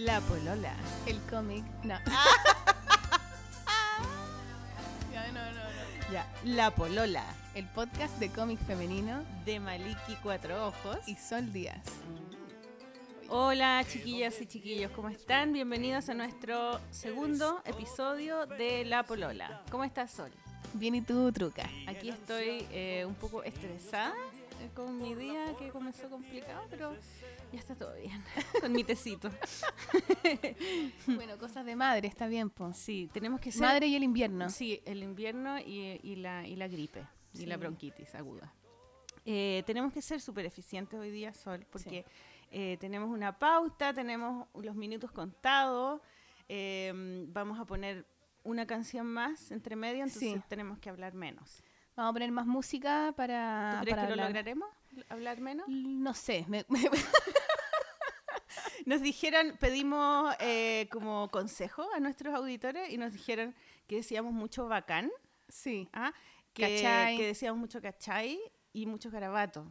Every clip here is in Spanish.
La Polola. El cómic. No. Ya, no, no, no. Ya, La Polola. El podcast de cómic femenino De Maliki Cuatro Ojos. y Sol Díaz. Hola chiquillas y chiquillos, ¿cómo están? Bienvenidos a nuestro segundo episodio de La Polola. ¿Cómo estás, Sol? Bien, ¿y tú, Truca? Aquí estoy eh, un poco estresada eh, con mi día que comenzó complicado, pero ya está todo bien. con mi tecito. Bueno, cosas de madre, está bien, pues. Sí, tenemos que ser... Madre y el invierno. Sí, el invierno y, y la, y la gripe y la bronquitis aguda. Eh, tenemos que ser súper eficientes hoy día, Sol, porque eh, tenemos una pauta, tenemos los minutos contados, eh, vamos a poner una canción más entre medio, entonces Sí. tenemos que hablar menos. Vamos a poner más música para. ¿Tú crees para que lo hablar. lograremos? ¿Hablar menos? No sé. me- me- Nos dijeron, pedimos eh, como consejo a nuestros auditores y nos dijeron que decíamos mucho bacán, sí. ¿ah? que, que decíamos mucho cachai y mucho garabato.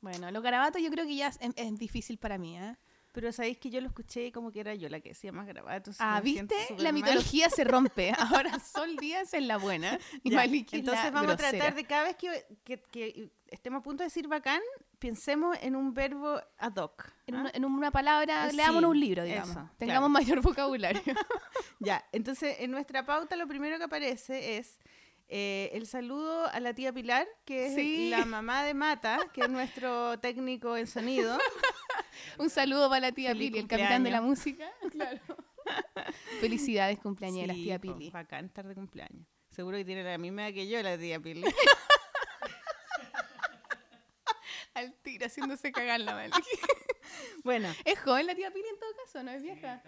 Bueno, los garabatos yo creo que ya es, es difícil para mí, ¿eh? Pero sabéis que yo lo escuché y como que era yo la que decía más garabatos. y Ah, ¿viste? La mal. mitología se rompe. Ahora Sol Díaz es la buena y Maliki es Entonces la vamos a tratar de cada vez que, que- que estemos a punto de decir bacán, pensemos en un verbo ad hoc. En, ¿ah? una, en una palabra, Eh, leámonos sí, un libro, digamos. eso, Tengamos mayor vocabulario. Ya, entonces en nuestra pauta lo primero que aparece es eh, el saludo a la tía Pilar, que es Sí. la mamá de Mata, que es nuestro técnico en sonido. un saludo para la tía Feliz Pili, el capitán de la música. Claro. Felicidades cumpleañeras, Sí, tía Pili. Bacán, estar de cumpleaños. Seguro que tiene la misma edad que yo, la tía Pili. Al tiro, haciéndose cagar la Maliki. bueno, ¿Es joven la tía Pili en todo caso? ¿No es vieja?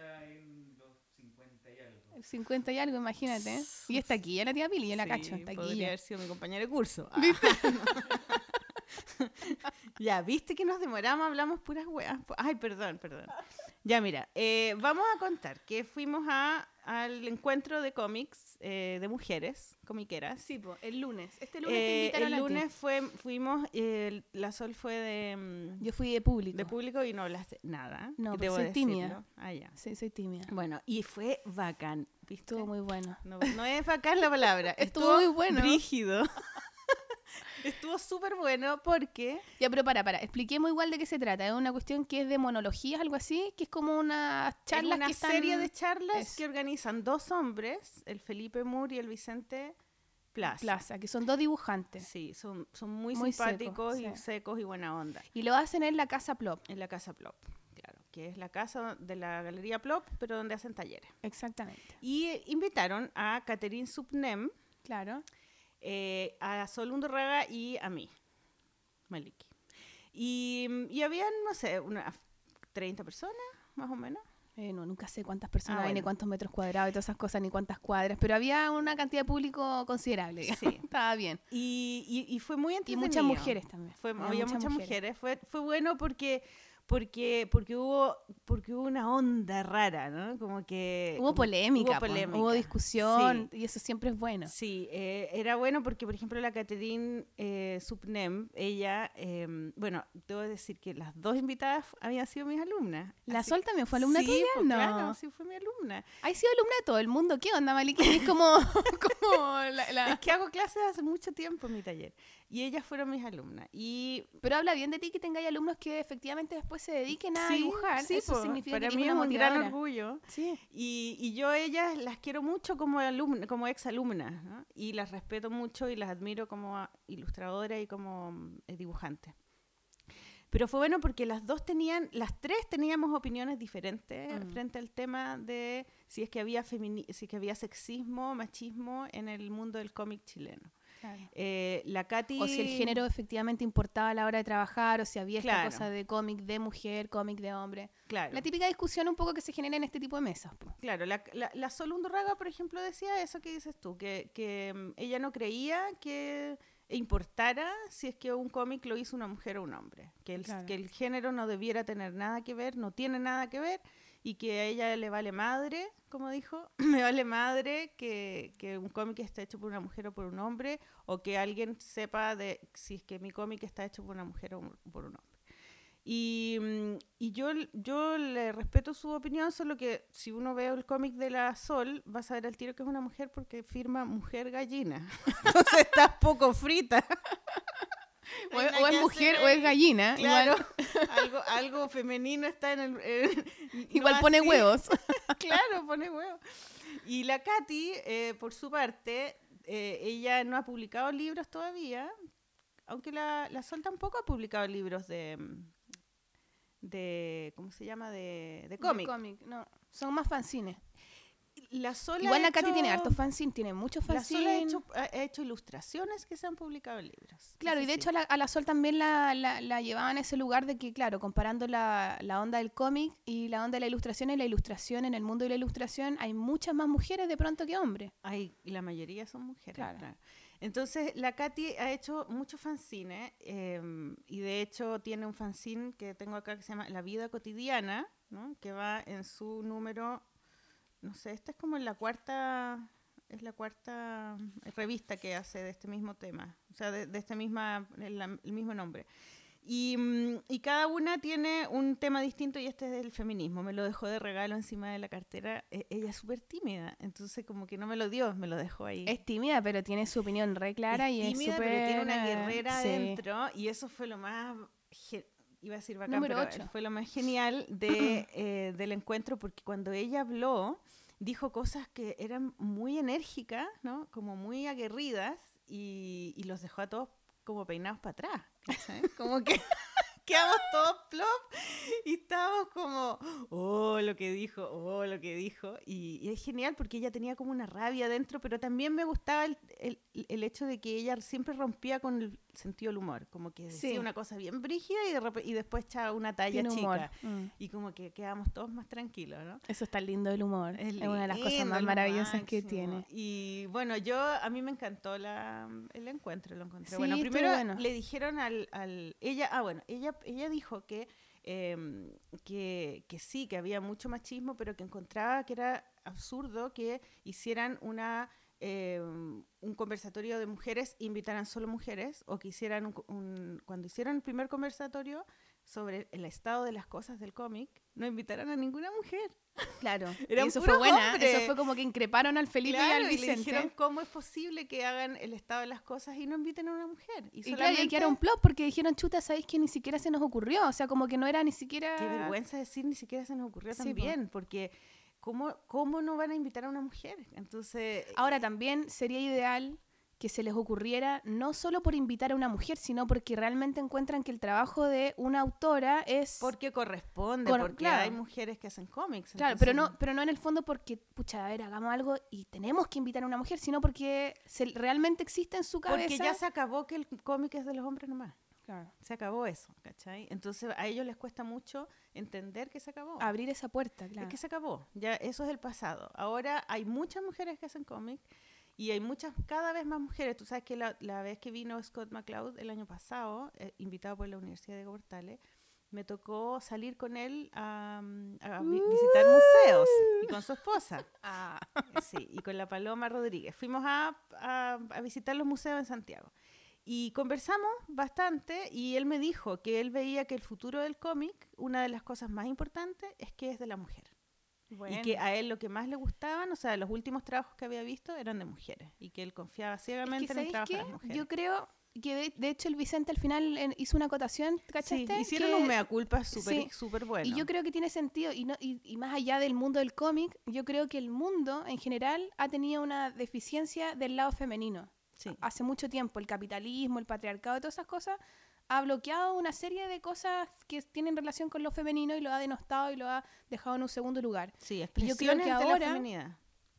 50 y algo, imagínate. ¿eh? Y está aquí, ya la tía Pili, yo la Sí, cacho, está aquí podría haber sido mi compañero de curso. Ah. Ya, viste que nos demoramos, hablamos puras weas. Ay, perdón, perdón. Ya, mira, eh, vamos a contar que fuimos a, al encuentro de cómics eh, de mujeres, comiqueras. Sí, po, el lunes. Este lunes te Eh, invitaron el a ti. lunes fue, fuimos, eh, la Sol fue de, mm, Yo fui de público. de público y no hablaste nada. No, pero soy tímida. decirlo. Ah, ya. Sí, soy tímida. Bueno, y fue bacán, ¿viste? Estuvo muy bueno. No, no es bacán la palabra. Estuvo muy bueno. Rígido. Estuvo súper bueno porque. Ya, pero para, para, expliquemos igual de qué se trata. Es una cuestión que es de monologías, algo así, que es como una que están... serie de charlas es- que organizan dos hombres, el Felipe Moore y el Vicente Plaza. Plaza, que son dos dibujantes. Sí, son, son muy, Muy simpáticos secos, y sí. secos y buena onda. Y lo hacen en la Casa Plop. En la Casa Plop, claro, que es la casa de la Galería Plop, pero donde hacen talleres. Exactamente. Y invitaron a Catherine Subnem, Claro. Eh, a Sol Undurraga y a mí, Maliki. Y, y habían, no sé, unas 30 personas, más o menos. Eh, no, nunca sé cuántas personas Ah, hay, ni cuántos metros cuadrados y todas esas cosas, ni cuántas cuadras, pero había una cantidad de público considerable. Sí. Estaba bien. Y, y, y fue muy Y entretenido. muchas mujeres también. Fue, Había había muchas, mujeres. Fue, fue bueno porque, porque, porque, hubo, porque hubo una onda rara, ¿no? Como que... Hubo polémica, hubo po, polémica. hubo discusión, y eso siempre es bueno. Sí, eh, era bueno porque, por ejemplo, la Catherine eh, Subnem, ella, eh, bueno, debo decir que las dos invitadas habían sido mis alumnas. ¿La Sol también fue alumna sí, tuya? pues, no. claro, sí fue mi alumna. ¿Has sido alumna de todo el mundo? ¿Qué onda, Maliki? Es como, como la, la- Es que hago clases hace mucho tiempo en mi taller y ellas fueron mis alumnas. Y Pero habla bien de ti que tengáis alumnos que efectivamente después se dediquen a sí, dibujar. sí, Eso po, significa para que mí es un gran orgullo. Sí. Y, y yo ellas las quiero mucho como alumna, como ex alumnas, ¿no? y las respeto mucho y las admiro como ilustradora y como mm, dibujante. Pero fue bueno porque las dos tenían, las tres teníamos opiniones diferentes Mm. frente al tema de si es que había si es que había sexismo, machismo en el mundo del cómic chileno. Eh, la Katy O si el género efectivamente importaba a la hora de trabajar, o si había esta Claro. cosa de cómic de mujer, cómic de hombre. claro. La típica discusión un poco que se genera en este tipo de mesas. po. Claro, la, la, la Sol Undurraga, por ejemplo, decía eso que dices tú, que, que mm, ella no creía que importara si es que un cómic lo hizo una mujer o un hombre, que el, Claro. que el género no debiera tener nada que ver, no tiene nada que ver, y que a ella le vale madre, como dijo, me vale madre que, que un cómic está hecho por una mujer o por un hombre, o que alguien sepa de si es que mi cómic está hecho por una mujer o por un hombre. Y, mm, y yo, yo le respeto su opinión, solo que si uno ve el cómic de la Sol, vas a ver al tiro que es una mujer porque firma mujer gallina. Entonces estás poco frita. O, es- o mujer o es gallina. Claro, Igual, algo, algo femenino está en el... en- igual no pone así. huevos. claro, pone huevo. Y la Katy, eh, por su parte, eh, ella no ha publicado libros todavía, aunque la, la Sol tampoco ha publicado libros de, de ¿cómo se llama? De, de De cómic. cómic, no. Son más fanzines. La Igual la Katy hecho- tiene hartos fanzines, tiene muchos La Sol ha fanzines. hecho, ha ha hecho ilustraciones que se han publicado en libros. Claro, y de sí. hecho a la, a la Sol también la, la, la llevaban a ese lugar de que, claro, comparando la, onda del cómic y la onda de la ilustración, en la ilustración, en el mundo de la ilustración, hay muchas más mujeres de pronto que hombres. Hay, y la mayoría son mujeres. Claro. Claro. Entonces, la Katy ha hecho muchos fanzines em, y de hecho tiene un fanzine que tengo acá que se llama La Vida Cotidiana, ¿no? que va en su número, no sé, esta es como la cuarta, es la cuarta revista que hace de este mismo tema, o sea, de, de este misma, el, el mismo nombre. Y, mm, y cada una tiene un tema distinto y este es del feminismo. Me lo dejó de regalo encima de la cartera. E- ella es súper tímida, entonces como que no me lo dio, me lo dejó ahí. Es tímida, pero tiene su opinión re clara Es y es tímida, súper... pero tiene una eh, guerrera sí. adentro y eso fue lo más iba a decir bacán, Número pero fue lo más genial de, eh, del encuentro porque cuando ella habló dijo cosas que eran muy enérgicas, ¿no? Como muy aguerridas y, y los dejó a todos como peinados para atrás, ¿cachai? Como que quedamos todos plop y estábamos como, oh, lo que dijo, oh, lo que dijo. Y, y es genial porque ella tenía como una rabia dentro, pero también me gustaba el, el- el hecho de que ella siempre rompía con el sentido del humor, como que decía Sí. una cosa bien brígida y, de y después echaba una talla Tiene chica. Mm. Y como que quedábamos todos más tranquilos, ¿no? Eso está lindo el humor. Es, una de las cosas más maravillosas que tiene. Y bueno, yo a mí me encantó la, el encuentro, lo encontré. Sí, bueno, primero bueno. le dijeron al, al ella, ah bueno, ella ella dijo que em, que, que sí, que había mucho machismo, pero que encontraba que era absurdo que hicieran una em, un conversatorio de mujeres, invitaran solo mujeres, o que hicieran un, un- cuando hicieron el primer conversatorio sobre el estado de las cosas del cómic, no invitaran a ninguna mujer. Claro. Eran y eso fue buena. hombres. Eso fue como que increparon al Felipe y al y le Vicente. dijeron cómo es posible que hagan el estado de las cosas y no inviten a una mujer. Y, Y claro, y solamente- ahí quedaron plop porque dijeron, chuta, ¿sabéis que ni siquiera se nos ocurrió? O sea, como que no era ni siquiera... Qué vergüenza decir, ni siquiera se nos ocurrió Sí, po. también, porque ¿cómo, ¿cómo no van a invitar a una mujer? Entonces, Ahora también sería ideal que se les ocurriera no solo por invitar a una mujer, sino porque realmente encuentran que el trabajo de una autora es... porque corresponde, Cor- porque claro. hay mujeres que hacen cómics. Claro, pero no, pero no en el fondo porque, pucha, a ver, hagamos algo y tenemos que invitar a una mujer, sino porque se, realmente existe en su cabeza... Porque ya se acabó que el cómic es de los hombres nomás. Claro. Se acabó eso, ¿cachai? Entonces a ellos les cuesta mucho entender que se acabó. Abrir esa puerta, claro. Es que se acabó, ya eso es el pasado. Ahora hay muchas mujeres que hacen cómic y hay muchas, cada vez más mujeres. Tú sabes que la, la vez que vino Scott McCloud el año pasado, eh, invitado por la Universidad de Portales, me tocó salir con él a, a vi- visitar museos y con su esposa. Ah. Sí, y con la Paloma Rodríguez. Fuimos a, a- a visitar los museos en Santiago. Y conversamos bastante y él me dijo que él veía que el futuro del cómic, una de las cosas más importantes es que es de la mujer. Y que a él lo que más le gustaban, o sea, los últimos trabajos que había visto eran de mujeres. Y que él confiaba Es ciegamente que, en el ¿sabéis trabajo de las mujeres. Yo creo que de, de hecho el Vicente al final en- hizo una acotación, Sí, ¿cachaste? hicieron Que- un mea culpa súper sí. bueno. Y yo creo que tiene sentido, y, no, y, y más allá del mundo del cómic, yo creo que el mundo en general ha tenido una deficiencia del lado femenino. sí. Hace mucho tiempo el capitalismo, el patriarcado todas esas cosas ha bloqueado una serie de cosas que tienen relación con lo femenino y lo ha denostado y lo ha dejado en un segundo lugar. Sí, creo que ahora- la feminidad.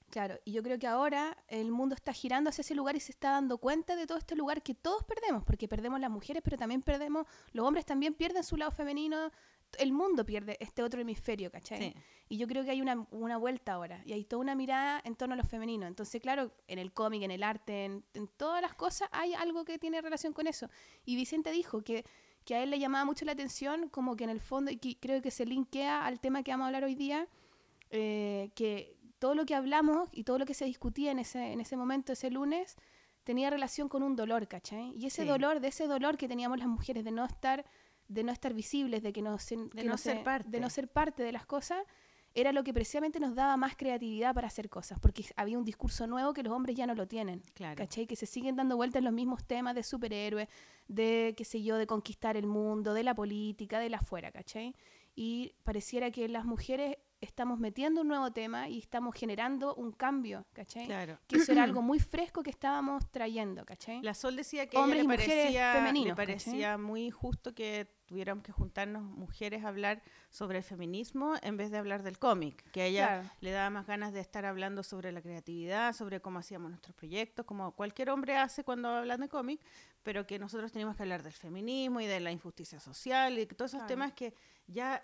Claro, y yo creo que ahora el mundo está girando hacia ese lugar y se está dando cuenta de todo este lugar que todos perdemos, porque perdemos las mujeres, pero también perdemos, los hombres también pierden su lado femenino, el mundo pierde este otro hemisferio, ¿cachai? Sí. Y yo creo que hay una, una vuelta ahora, y hay toda una mirada en torno a lo femenino. Entonces, claro, en el cómic, en el arte, en, en todas las cosas, hay algo que tiene relación con eso. Y Vicente dijo que, que a él le llamaba mucho la atención, como que en el fondo, y que creo que se linkea al tema que vamos a hablar hoy día, eh, que todo lo que hablamos y todo lo que se discutía en ese, en ese momento, ese lunes, tenía relación con un dolor, ¿cachai? Y ese Sí. dolor, de ese dolor que teníamos las mujeres de no estar de no estar visibles, de que no, se- que no se- ser parte. de no ser parte de las cosas, era lo que precisamente nos daba más creatividad para hacer cosas, porque había un discurso nuevo que los hombres ya no lo tienen. Claro. ¿Cachai? Que se siguen dando vueltas los mismos temas de superhéroes, de, qué sé yo, de conquistar el mundo, de la política, de la afuera, ¿cachai? Y pareciera que las mujeres estamos metiendo un nuevo tema y estamos generando un cambio, ¿cachai? Claro. Que eso era algo muy fresco que estábamos trayendo, ¿cachai? La Sol decía que a ella Hombres le y parecía, le parecía muy justo que tuviéramos que juntarnos mujeres a hablar sobre el feminismo en vez de hablar del cómic, que a ella Claro. le daba más ganas de estar hablando sobre la creatividad, sobre cómo hacíamos nuestros proyectos, como cualquier hombre hace cuando hablan de cómic, pero que nosotros teníamos que hablar del feminismo y de la injusticia social y todos esos Claro. temas que ya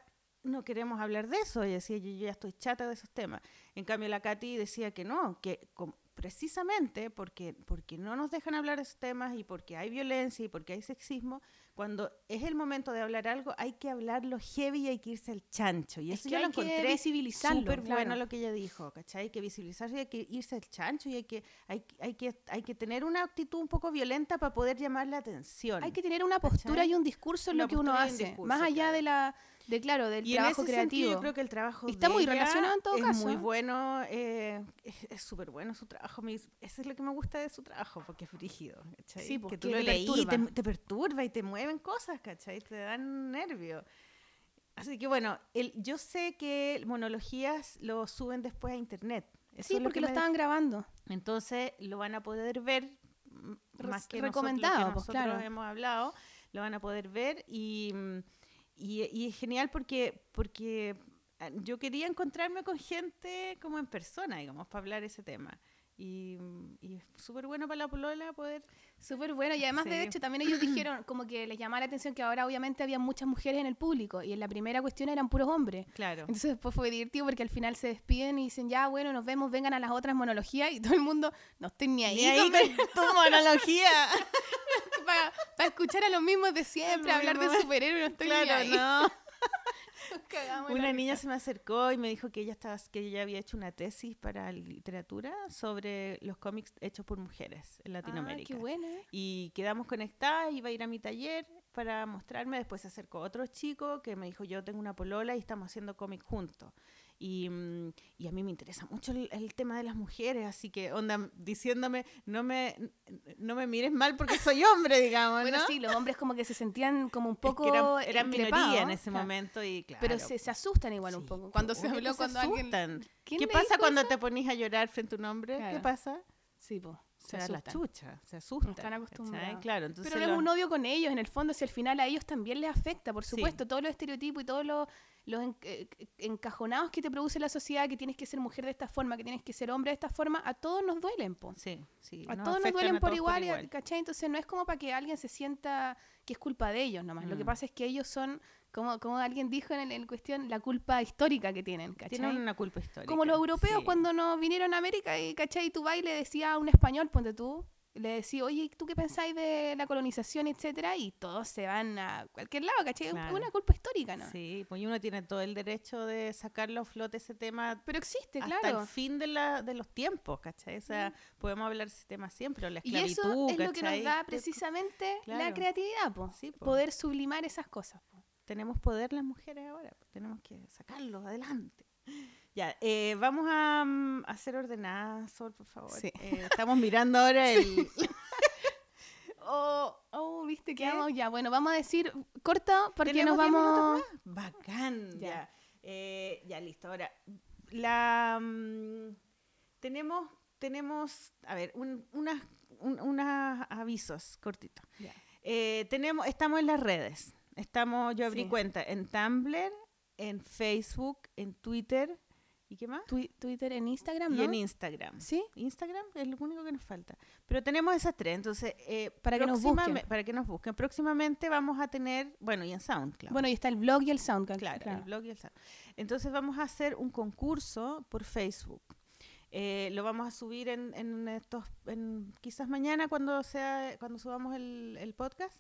no queremos hablar de eso. Y decía, yo, yo ya estoy chata de esos temas. En cambio, la Katy decía que no, que precisamente porque, porque no nos dejan hablar de esos temas y porque hay violencia y porque hay sexismo, cuando es el momento de hablar algo, hay que hablarlo heavy y hay que irse al chancho. Y Es eso que yo lo encontré visibilizarlo, súper bueno lo que ella dijo, ¿cachai? Hay que visibilizarse y hay que irse al chancho y hay que, hay, hay que, hay que tener una actitud un poco violenta para poder llamar la atención. Hay que tener una postura ¿Cachai? y un discurso en Una lo que uno hace, discurso, más allá claro. de la, de claro, del y en trabajo sentido, creativo. yo creo que el trabajo Está de muy ella relacionado en todo es caso, muy ¿eh? bueno, eh, es- es súper bueno su trabajo. me- Eso es lo que me gusta de su trabajo, porque es frígido, ¿cachai? Sí, pues, que tú lo leí y te, perturba. te perturba y te mueven cosas, ¿cachai? Te dan nervio. Así que bueno, el, yo sé que monologías lo suben después a internet. Eso sí, es porque que lo estaban grabando. entonces lo van a poder ver mm, más que recomendado, nosotros, pues, que nosotros claro. hemos hablado, lo van a poder ver y, mm, y, y es genial porque, porque ah, yo quería encontrarme con gente como en persona, digamos, para hablar ese tema. Y, y es súper bueno para la polola poder... Súper bueno. Y además, de hecho, también ellos dijeron como que les llamaba la atención que ahora obviamente había muchas mujeres en el público y en la primera cuestión eran puros hombres. Claro. Entonces después fue divertido porque al final se despiden y dicen, ya, bueno, nos vemos, vengan a las otras monologías y todo el mundo, no estoy ni ahí, Ni ahí con tu monología. para, escuchar a los mismos de siempre, hablar de superhéroes, no estoy ni claro, ahí. no. Una niña risa. se me acercó y me dijo que ella estaba, que ella había hecho una tesis para literatura sobre los cómics hechos por mujeres en Ah, Latinoamérica. qué buena. Y quedamos conectadas, iba a ir a mi taller para mostrarme. Después se acercó otro chico que me dijo, yo tengo una polola y estamos haciendo cómic juntos. Y, mm, y a mí me interesa mucho el, el tema de las mujeres, así que onda diciéndome, no me, no me mires mal porque soy hombre, digamos, Bueno, ¿no? sí, los hombres como que se sentían como un Es que poco eran, eran increpados, minoría en ese claro. momento y claro. Pero se, se asustan igual un Sí, poco. Cuando se habló, se cuando alguien... asustan. ¿Quién ¿Qué pasa cuando eso? te ponís a llorar frente a un hombre? ¿Qué Claro. pasa? Sí, po, se Se da la chucha, se asustan. están ¿cachai? acostumbrados. Claro, entonces Pero no es lo- un odio con ellos, en el fondo, si al final a ellos también les afecta, por Sí. supuesto, todos los estereotipos y todos los, los en- eh, encajonados que te produce la sociedad, que tienes que ser mujer de esta forma, que tienes que ser hombre de esta forma, a todos nos duelen, po. Sí, sí. A nos todos nos duelen por todos igual, y- ¿cachai? Entonces no es como para que alguien se sienta que es culpa de ellos nomás. Lo que Mm. pasa es que ellos son, como, como alguien dijo en, el- en cuestión, la culpa histórica que tienen, ¿cachai? Tienen una culpa histórica. Como los europeos sí. cuando nos vinieron a América y, ¿cachai? Tu baile decía a un español, ponte tú, le decía, oye, ¿tú qué pensáis de la colonización, etcétera? Y todos se van a cualquier lado, ¿cachai? Es una culpa histórica, ¿no? Sí, pues y uno tiene todo el derecho de sacarlo a flote ese tema Pero existe, hasta claro. el fin de, la, de los tiempos, ¿cachai? O sea, podemos hablar de ese tema siempre, o la Y esclavitud, eso es lo que nos da precisamente la creatividad, po. Sí, po. poder sublimar esas cosas. po. tenemos poder las mujeres ahora, tenemos que sacarlo adelante. Ya, eh, vamos a, mm, a ser ordenadas, Sol, por favor. Sí. Eh, estamos mirando ahora el... oh, Oh, viste que ya. Bueno, vamos a decir corto porque ¿tenemos nos 10 minutos vamos. Bacán, ya. Ya. Eh, ya, listo. Ahora, la... mm, tenemos, tenemos, a ver, un, unas, un- unas avisos cortitos. Eh, tenemos, estamos en las redes. Estamos, yo abrí Sí. cuenta en Tumblr, en Facebook, en Twitter y qué más? Twi- Twitter, en Instagram, Y en Instagram. Sí. Instagram es lo único que nos falta. Pero tenemos esas tres, entonces eh, Para que nos busquen. Para que nos busquen. Próximamente vamos a tener, bueno, y en SoundCloud. Bueno, y está el blog y el SoundCloud. Claro, el blog y el SoundCloud. Entonces vamos a hacer un concurso por Facebook. Eh, lo vamos a subir en, en estos, en, quizás mañana cuando sea, cuando subamos el, el podcast.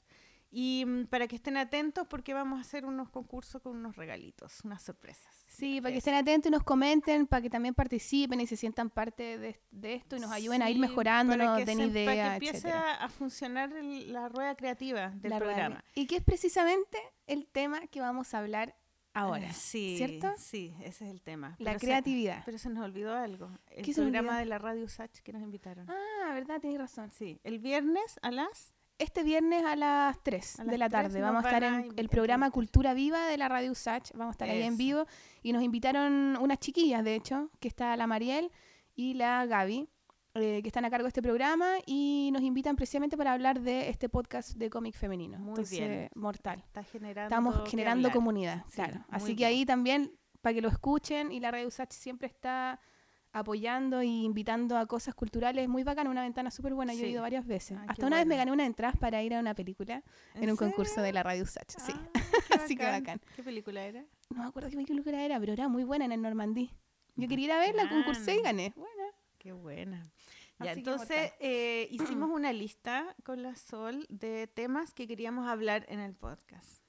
Y mm, para que estén atentos porque vamos a hacer unos concursos con unos regalitos, unas sorpresas. Sí, para que estén atentos y nos comenten, para que también participen y se sientan parte de, de esto y nos ayuden a ir Sí, mejorando, nos den se- Para que ideas, empiece etcétera. a, funcionar el- la rueda creativa del La rueda programa. de- Y que es precisamente el tema que vamos a hablar ahora. Eh, Sí, ¿cierto? Sí, ese es el tema. La Pero se- creatividad. pero se nos olvidó algo. El ¿Qué se me programa de la radio Sach que nos invitaron. Ah, ¿verdad? Tienes razón. Sí, el viernes a las... Este viernes a las 3 A de la 3 tarde vamos a estar en el programa. Cultura Viva de la Radio Usach. Vamos a estar ahí en vivo y nos invitaron unas chiquillas, de hecho, que está la Mariel y la Gaby, eh, que están a cargo de este programa y nos invitan precisamente para hablar de este podcast de cómic femenino. Muy Entonces, bien. mortal. Está generando Estamos generando comunidad, Sí, claro. Así que ahí también, para que lo escuchen, y la Radio Usach siempre está apoyando y invitando a cosas culturales muy bacán, una ventana súper buena, yo he ido varias veces. Ay, Hasta una vez me gané unas entradas para ir a una película en, un concurso de la Radio Usach, sí. Ah, Así que bacán. ¿Qué película era? No me acuerdo qué película era, pero era muy buena en el Normandí. Yo quería ir a verla, concursé y gané. Bueno, Qué buena. Ya, Así entonces eh, hicimos una lista con la Sol de temas que queríamos hablar en el podcast.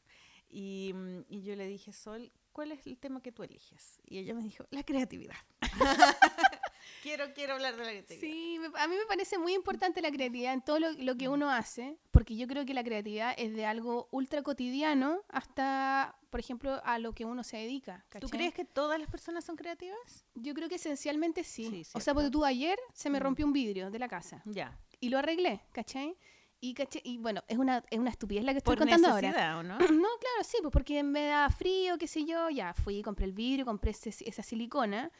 Y, mm, y yo le dije, Sol, ¿cuál es el tema que tú eliges? Y ella me dijo, la creatividad. quiero, quiero hablar de la creatividad. Sí, me- a mí me parece muy importante la creatividad en todo lo, lo que uno hace, porque yo creo que la creatividad es de algo ultra cotidiano hasta, por ejemplo, a lo que uno se dedica. ¿Tú crees que todas las personas son creativas? Yo creo que esencialmente sí. Sí, o sea, porque tú ayer se me Mm. rompió un vidrio de la casa Ya. y lo arreglé, ¿cachai? Y, caché- y bueno, es una, es una estupidez la que estoy Por contando ahora. ¿o no? No, claro, sí, pues porque me da frío, qué sé yo, ya fui, compré el vidrio, compré ese- esa silicona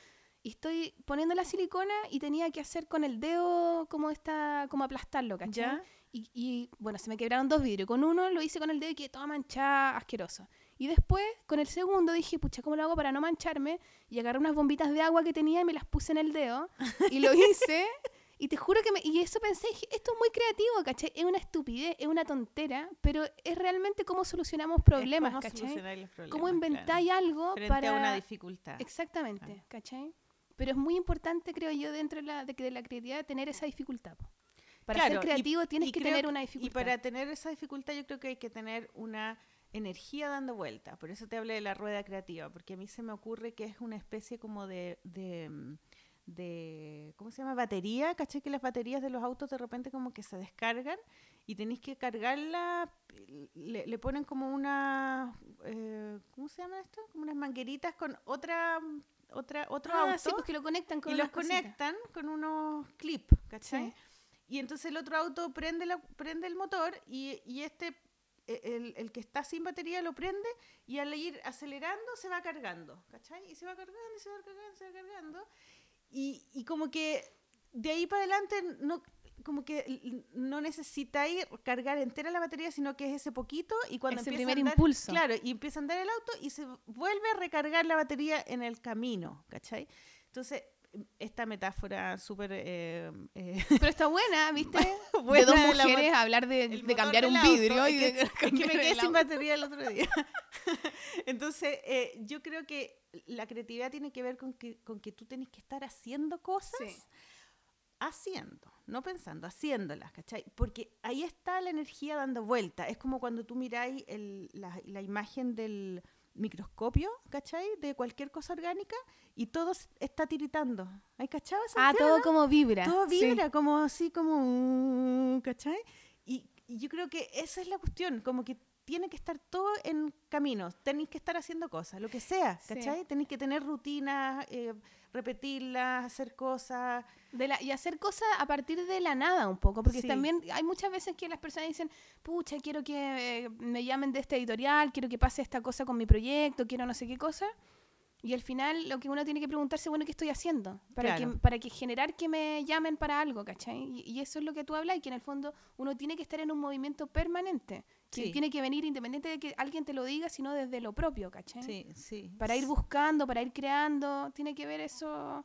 y estoy poniendo la silicona y tenía que hacer con el dedo como esta, como aplastarlo, ¿cachai? ¿Ya? Y, y, bueno, se me quebraron dos vidrios. Con uno lo hice con el dedo y quedé toda manchada, asqueroso. Y después, con el segundo, dije, pucha, ¿cómo lo hago para no mancharme? Y agarré unas bombitas de agua que tenía y me las puse en el dedo. Y lo hice. Y te juro que me... Y eso pensé, esto es muy creativo, ¿cachai? Es una estupidez, es una tontera, pero es realmente cómo solucionamos problemas, cómo ¿cachai? los problemas, Cómo claro. inventáis algo Frente para... a una dificultad. Exactamente. ¿cachai? Pero es muy importante, creo yo, dentro de la, de, de la creatividad, tener esa dificultad. Para Claro, ser y- creativo tienes y que tener una Y dificultad. para tener esa dificultad yo creo que hay que tener una energía dando vuelta. Por eso te hablé de la rueda creativa, porque a mí se me ocurre que es una especie como de... de mm, de ¿cómo se llama? batería, ¿cachai? Que las baterías de los autos de repente como que se descargan y tenéis que cargarla, le, le ponen como una, eh, ¿cómo se llama esto? Como unas mangueritas con otra, otra otro ah, auto sí, pues que lo conectan con y los cositas. conectan con unos clips, ¿cachai? Sí. Y entonces el otro auto prende, la, prende el motor y, y este, e- el, el que está sin batería lo prende y al ir acelerando se va cargando, ¿cachai? Y se va cargando, y se va cargando, se va cargando. Y, y como que de ahí para adelante no como que no necesitáis cargar entera la batería, sino que es ese poquito y cuando Ese empieza a primer andar- impulso. Claro, y empieza a andar el auto y se vuelve a recargar la batería en el camino, ¿cachai? Entonces, esta metáfora súper... eh, eh, Pero está buena, ¿viste? buena de dos la mujeres hablar de, cambiar un auto, vidrio y que- de es que me quedé sin auto. batería el otro día. Entonces, eh, yo creo que la creatividad tiene que ver con que, con que tú tienes que estar haciendo cosas, Sí. haciendo, no pensando, haciéndolas, ¿cachai? Porque ahí está la energía dando vuelta. Es como cuando tú miráis el- la, la imagen del microscopio, ¿cachai? De cualquier cosa orgánica y todo está tiritando. ¿Hay cachado esa Ah, escena, todo como vibra. Todo sí. vibra, como así, como, uh, ¿cachai? Y, y yo creo que esa es la cuestión, como que tiene que estar todo en caminos, tenéis que estar haciendo cosas, lo que sea, Sí. ¿cachai? Tenéis que tener rutinas, eh, repetirlas, hacer cosas. De la- y hacer cosas a partir de la nada un poco, porque Sí. también hay muchas veces que las personas dicen, pucha, quiero que eh, me llamen de este editorial, quiero que pase esta cosa con mi proyecto, quiero no sé qué cosa. Y al final lo que uno tiene que preguntarse, bueno, ¿qué estoy haciendo? Para, Claro. que, para que generar que me llamen para algo, ¿cachai? Y, y eso es lo que tú hablas, y que en el fondo uno tiene que estar en un movimiento permanente, que Sí. tiene que venir independiente de que alguien te lo diga, sino desde lo propio, ¿cachai? Sí, sí. Para ir buscando, para ir creando, tiene que ver eso,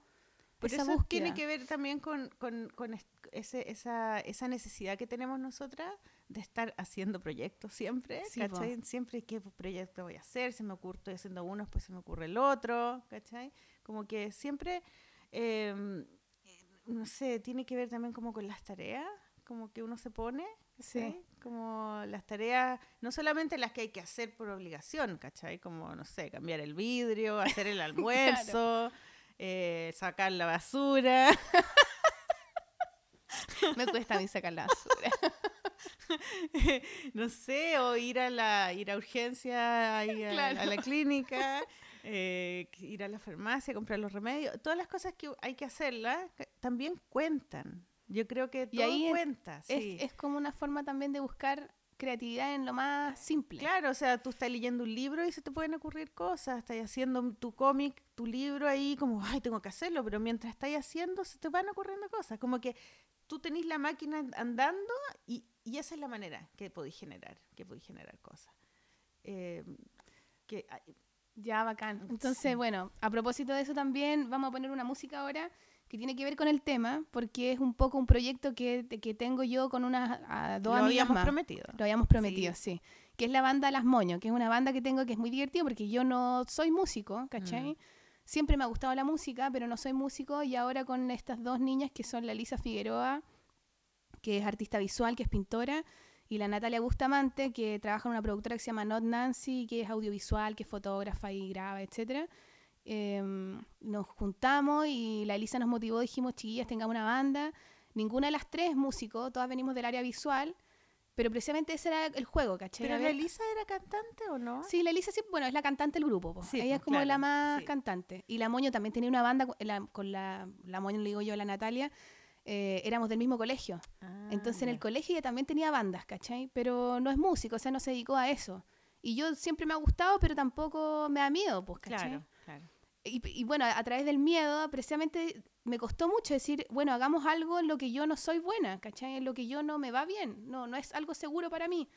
Por esa eso tiene búsqueda. que ver también con, con- con es- ese- esa, esa necesidad que tenemos nosotras de estar haciendo proyectos siempre, Sí, po. ¿cachai? Siempre qué proyecto voy a hacer, se me ocurre, estoy haciendo uno, después se me ocurre el otro, ¿cachai? Como que siempre, eh, no sé, tiene que ver también como con las tareas, como que uno se pone, Sí. Como las tareas, no solamente las que hay que hacer por obligación, ¿cachai? Como, no sé, cambiar el vidrio, hacer el almuerzo, eh, sacar la basura. Me cuesta a mí sacar la basura. no sé, o ir a la ir a urgencia, ahí a, Claro. a la clínica, eh, ir a la farmacia, comprar los remedios, todas las cosas que hay que hacerlas que también cuentan. Yo creo que Y todo ahí es- cuenta. Es, sí. es como una forma también de buscar creatividad en lo más simple. Claro, o sea, tú estás leyendo un libro y se te pueden ocurrir cosas, estás haciendo tu cómic, tu libro ahí como, ay, tengo que hacerlo, pero mientras estás haciendo se te van ocurriendo cosas, como que tú tenés la máquina and- andando y, y esa es la manera que podéis generar, que podéis generar cosas. Eh, que, ay, Ya, bacán. Entonces, Sí. bueno, a propósito de eso también, vamos a poner una música ahora que tiene que ver con el tema, porque es un poco un proyecto que, que tengo yo con unas a dos lo amigas habíamos más. prometido. Lo habíamos prometido, sí. Que es la banda Las Moño, que es una banda que tengo que es muy divertida porque yo no soy músico, ¿cachai? Mm. Siempre me ha gustado la música, pero no soy músico y ahora con estas dos niñas que son la Lisa Figueroa, que es artista visual, que es pintora, y la Natalia Bustamante, que trabaja en una productora que se llama Not Nancy, que es audiovisual, que es fotógrafa y graba, etcétera. Em, nos juntamos y la Elisa nos motivó, dijimos, chiquillas, tengamos una banda. Ninguna de las tres es músico, todas venimos del área visual, pero precisamente ese era el juego, ¿cachai? ¿Pero la Elisa era cantante o no? Sí, la Elisa sí, bueno, es la cantante del grupo. po. Sí, Ella es como la más sí. cantante. Y la Moño también tenía una banda con la, con la, la Moño, le digo yo la Natalia, eh, éramos del mismo colegio. Ah, Entonces en el colegio ella también tenía bandas, ¿cachai? Pero no es músico, o sea, no se dedicó a eso. Y yo siempre me ha gustado, pero tampoco me da miedo, pues, ¿cachai? Claro, claro. Y, y bueno, a, a través del miedo, precisamente me costó mucho decir, bueno, hagamos algo en lo que yo no soy buena, ¿cachai? En lo que yo no me va bien, no, no es algo seguro para mí.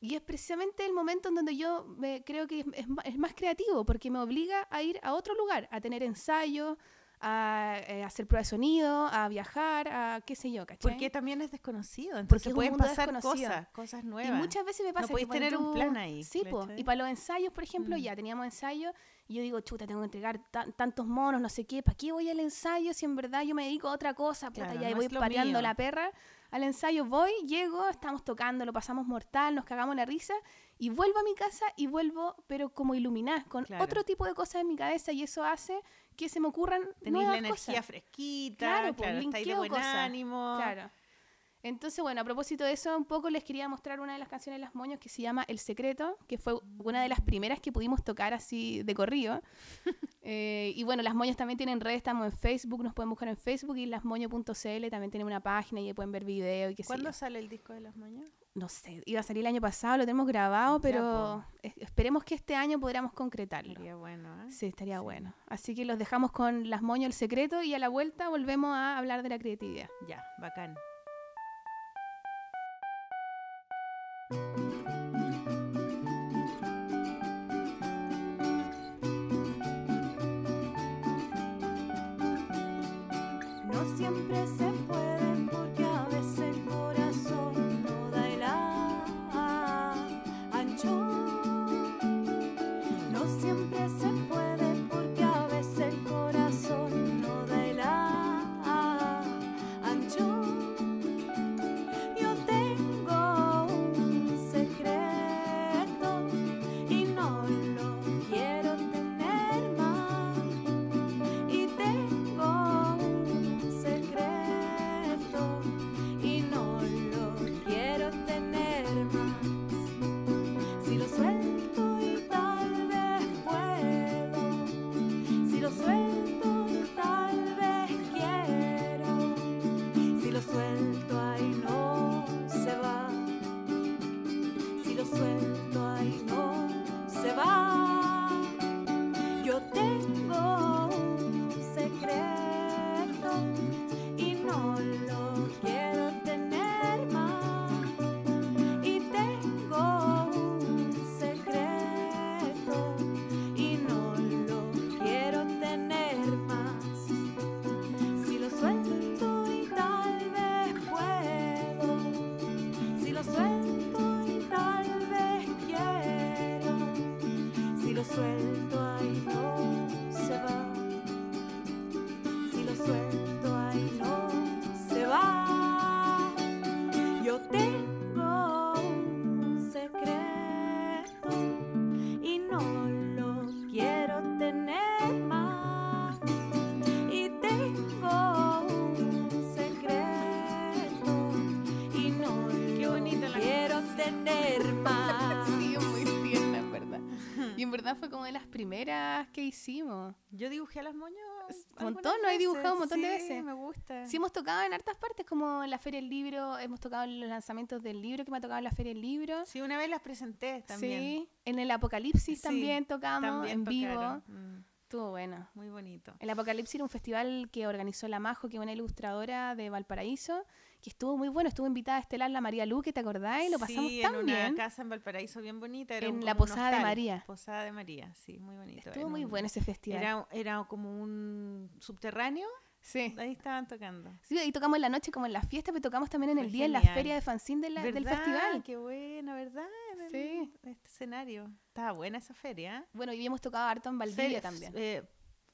Y es precisamente el momento en donde yo me, creo que es, es es más creativo, porque me obliga a ir a otro lugar, a tener ensayos, a, eh, hacer pruebas de sonido, a viajar, a qué sé yo, ¿cachai? Porque también es desconocido, Porque entonces es un pueden pasar cosas, cosas Y nuevas. muchas veces me pasa podéis que cuando tener un tú- plan ahí, Sí, po. y para los ensayos, por ejemplo, Mm. ya teníamos ensayos y yo digo, chuta, tengo que entregar tan- tantos monos, no sé qué, ¿para qué voy al ensayo si en verdad yo me dedico a otra cosa? Puta, Claro, no voy pateando mío. la perra. Al ensayo voy, llego, estamos tocando, lo pasamos mortal, nos cagamos la risa y vuelvo a mi casa y vuelvo, pero como iluminada, con Claro. otro tipo de cosas en mi cabeza y eso hace que se me ocurran Tenéis la energía cosas. fresquita, Claro, claro, pues, estáis de buen cosas. ánimo. Claro. Entonces, bueno, a propósito de eso, un poco les quería mostrar una de las canciones de Las Moños que se llama El Secreto, que fue una de las primeras que pudimos tocar así de corrido. Eh, y bueno, Las Moños también tienen redes, estamos en Facebook, nos pueden buscar en Facebook y lasmoño.cl también tienen una página y ahí pueden ver videos y qué sé ¿Cuándo sale el disco de las mañanas? No sé, iba a salir el año pasado, lo tenemos grabado, Ya, pero es- esperemos que este año podamos concretarlo. Sería bueno, ¿eh? Sí, estaría Sí. bueno. Así que los dejamos con Las Moños, El Secreto y a la vuelta volvemos a hablar de la creatividad. Ya, bacán. Las moños. Un montón, ¿no? He dibujado un montón de Sí, veces. me gusta. Sí, hemos tocado en hartas partes, como en la Feria del Libro, hemos tocado en los lanzamientos del libro que me ha tocado en la Feria del Libro. Sí, una vez las presenté también. Sí, en el Apocalipsis Sí, también tocamos También en vivo. Mm, Estuvo bueno. muy bonito. El Apocalipsis era un festival que organizó la Majo, que es una ilustradora de Valparaíso, que estuvo muy bueno. Estuvo invitada a Estelar la María Luque, ¿te acordás? Y lo pasamos sí, tan en una bien. casa en Valparaíso bien bonita. Era En un- la Posada de. María. Posada de María, sí, muy bonito. Estuvo Era muy un- bueno ese festival. Era, era como un subterráneo, Sí. ahí estaban tocando. Sí, y tocamos en la noche como en la fiesta, pero tocamos también en Fue el día en la feria de fanzine de la- del festival. Qué bueno, ¿verdad? En Sí. Este escenario. Estaba buena esa feria. Bueno, y hemos tocado harto en Valdivia también. eh,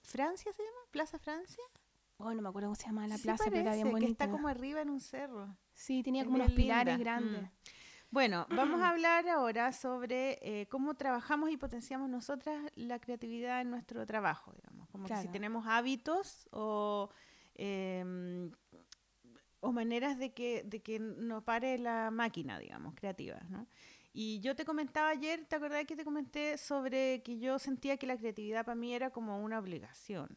¿Francia se llama? ¿Plaza Francia? Oh, no me acuerdo cómo se llama la Sí plaza, pero era bien parece, que bonita. está como arriba en un cerro. Sí, tenía es como unos pilares grandes. Mm. Bueno, vamos a hablar ahora sobre eh, cómo trabajamos y potenciamos nosotras la creatividad en nuestro trabajo, digamos. Como que si tenemos hábitos o, em, o maneras de que, de que no pare la máquina, digamos, creativa, ¿no? Y yo te comentaba ayer, ¿te acordás que te comenté sobre que yo sentía que la creatividad para mí era como una obligación?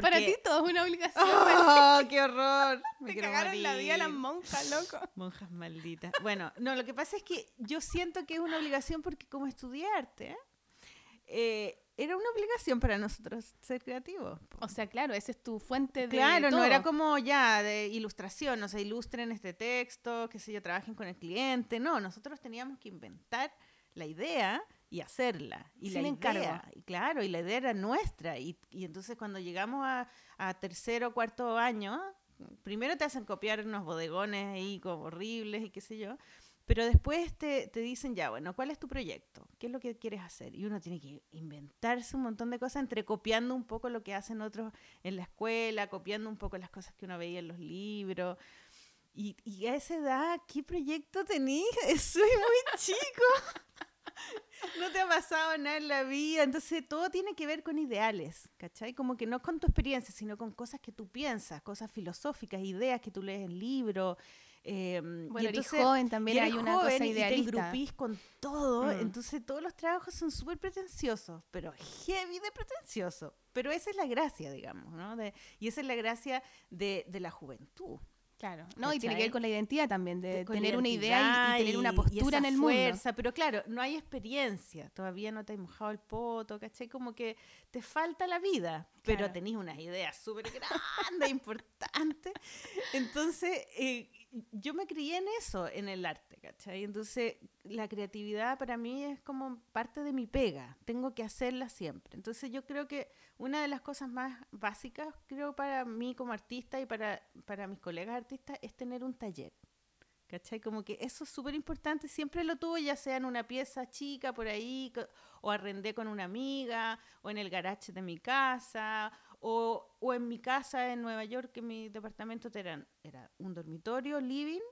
Para ti todo es una obligación. ¡Oh, qué horror! Me cagaron la vida las monjas, loco. Monjas malditas. Bueno, no, lo que pasa es que yo siento que es una obligación porque como estudié arte, eh, era una obligación para nosotros ser creativos. O sea, claro, esa es tu fuente de Claro, no era como ya de ilustración, o sea, ilustren este texto, qué sé yo, trabajen con el cliente. No, nosotros teníamos que inventar la idea y hacerla. Y Sin la encargo. idea, y claro, y la idea era nuestra. Y, y entonces cuando llegamos a, a tercero o cuarto año, primero te hacen copiar unos bodegones ahí como horribles y qué sé yo. Pero después te, te dicen, ya, bueno, ¿cuál es tu proyecto? ¿Qué es lo que quieres hacer? Y uno tiene que inventarse un montón de cosas, entre copiando un poco lo que hacen otros en la escuela, copiando un poco las cosas que uno veía en los libros. Y, y a esa edad, ¿qué proyecto tenés? Soy muy chico. No te ha pasado nada en la vida. Entonces, todo tiene que ver con ideales, ¿cachai? Como que no con tu experiencia, sino con cosas que tú piensas, cosas filosóficas, ideas que tú lees en libros. eh, Bueno, y eres entonces- joven también, y hay eres una joven cosa y te idealista. engrupís con todo, Mm. entonces todos los trabajos son súper pretenciosos, pero heavy de pretencioso. Pero esa es la gracia, digamos, ¿no? De- y esa es la gracia de, de la juventud. Claro. No, y tiene que ver con la identidad también, de con tener una idea y- tener una y postura en el mundo. fuerza, Pero claro, no hay experiencia, todavía no te has mojado el poto, ¿cachai? Como que te falta la vida, pero tenés unas ideas súper grandes, importantes. Entonces, eh, yo me crié en eso, en el arte, ¿cachai? Entonces, la creatividad para mí es como parte de mi pega, tengo que hacerla siempre. Entonces, yo creo que una de las cosas más básicas, creo, para mí como artista y para, para mis colegas artistas, es tener un taller. ¿Cachai? Como que eso es súper importante. Siempre lo tuve, ya sea en una pieza chica por ahí, o arrendé con una amiga, o en el garage de mi casa, o, o en mi casa en Nueva York, que mi departamento era, era un dormitorio, living.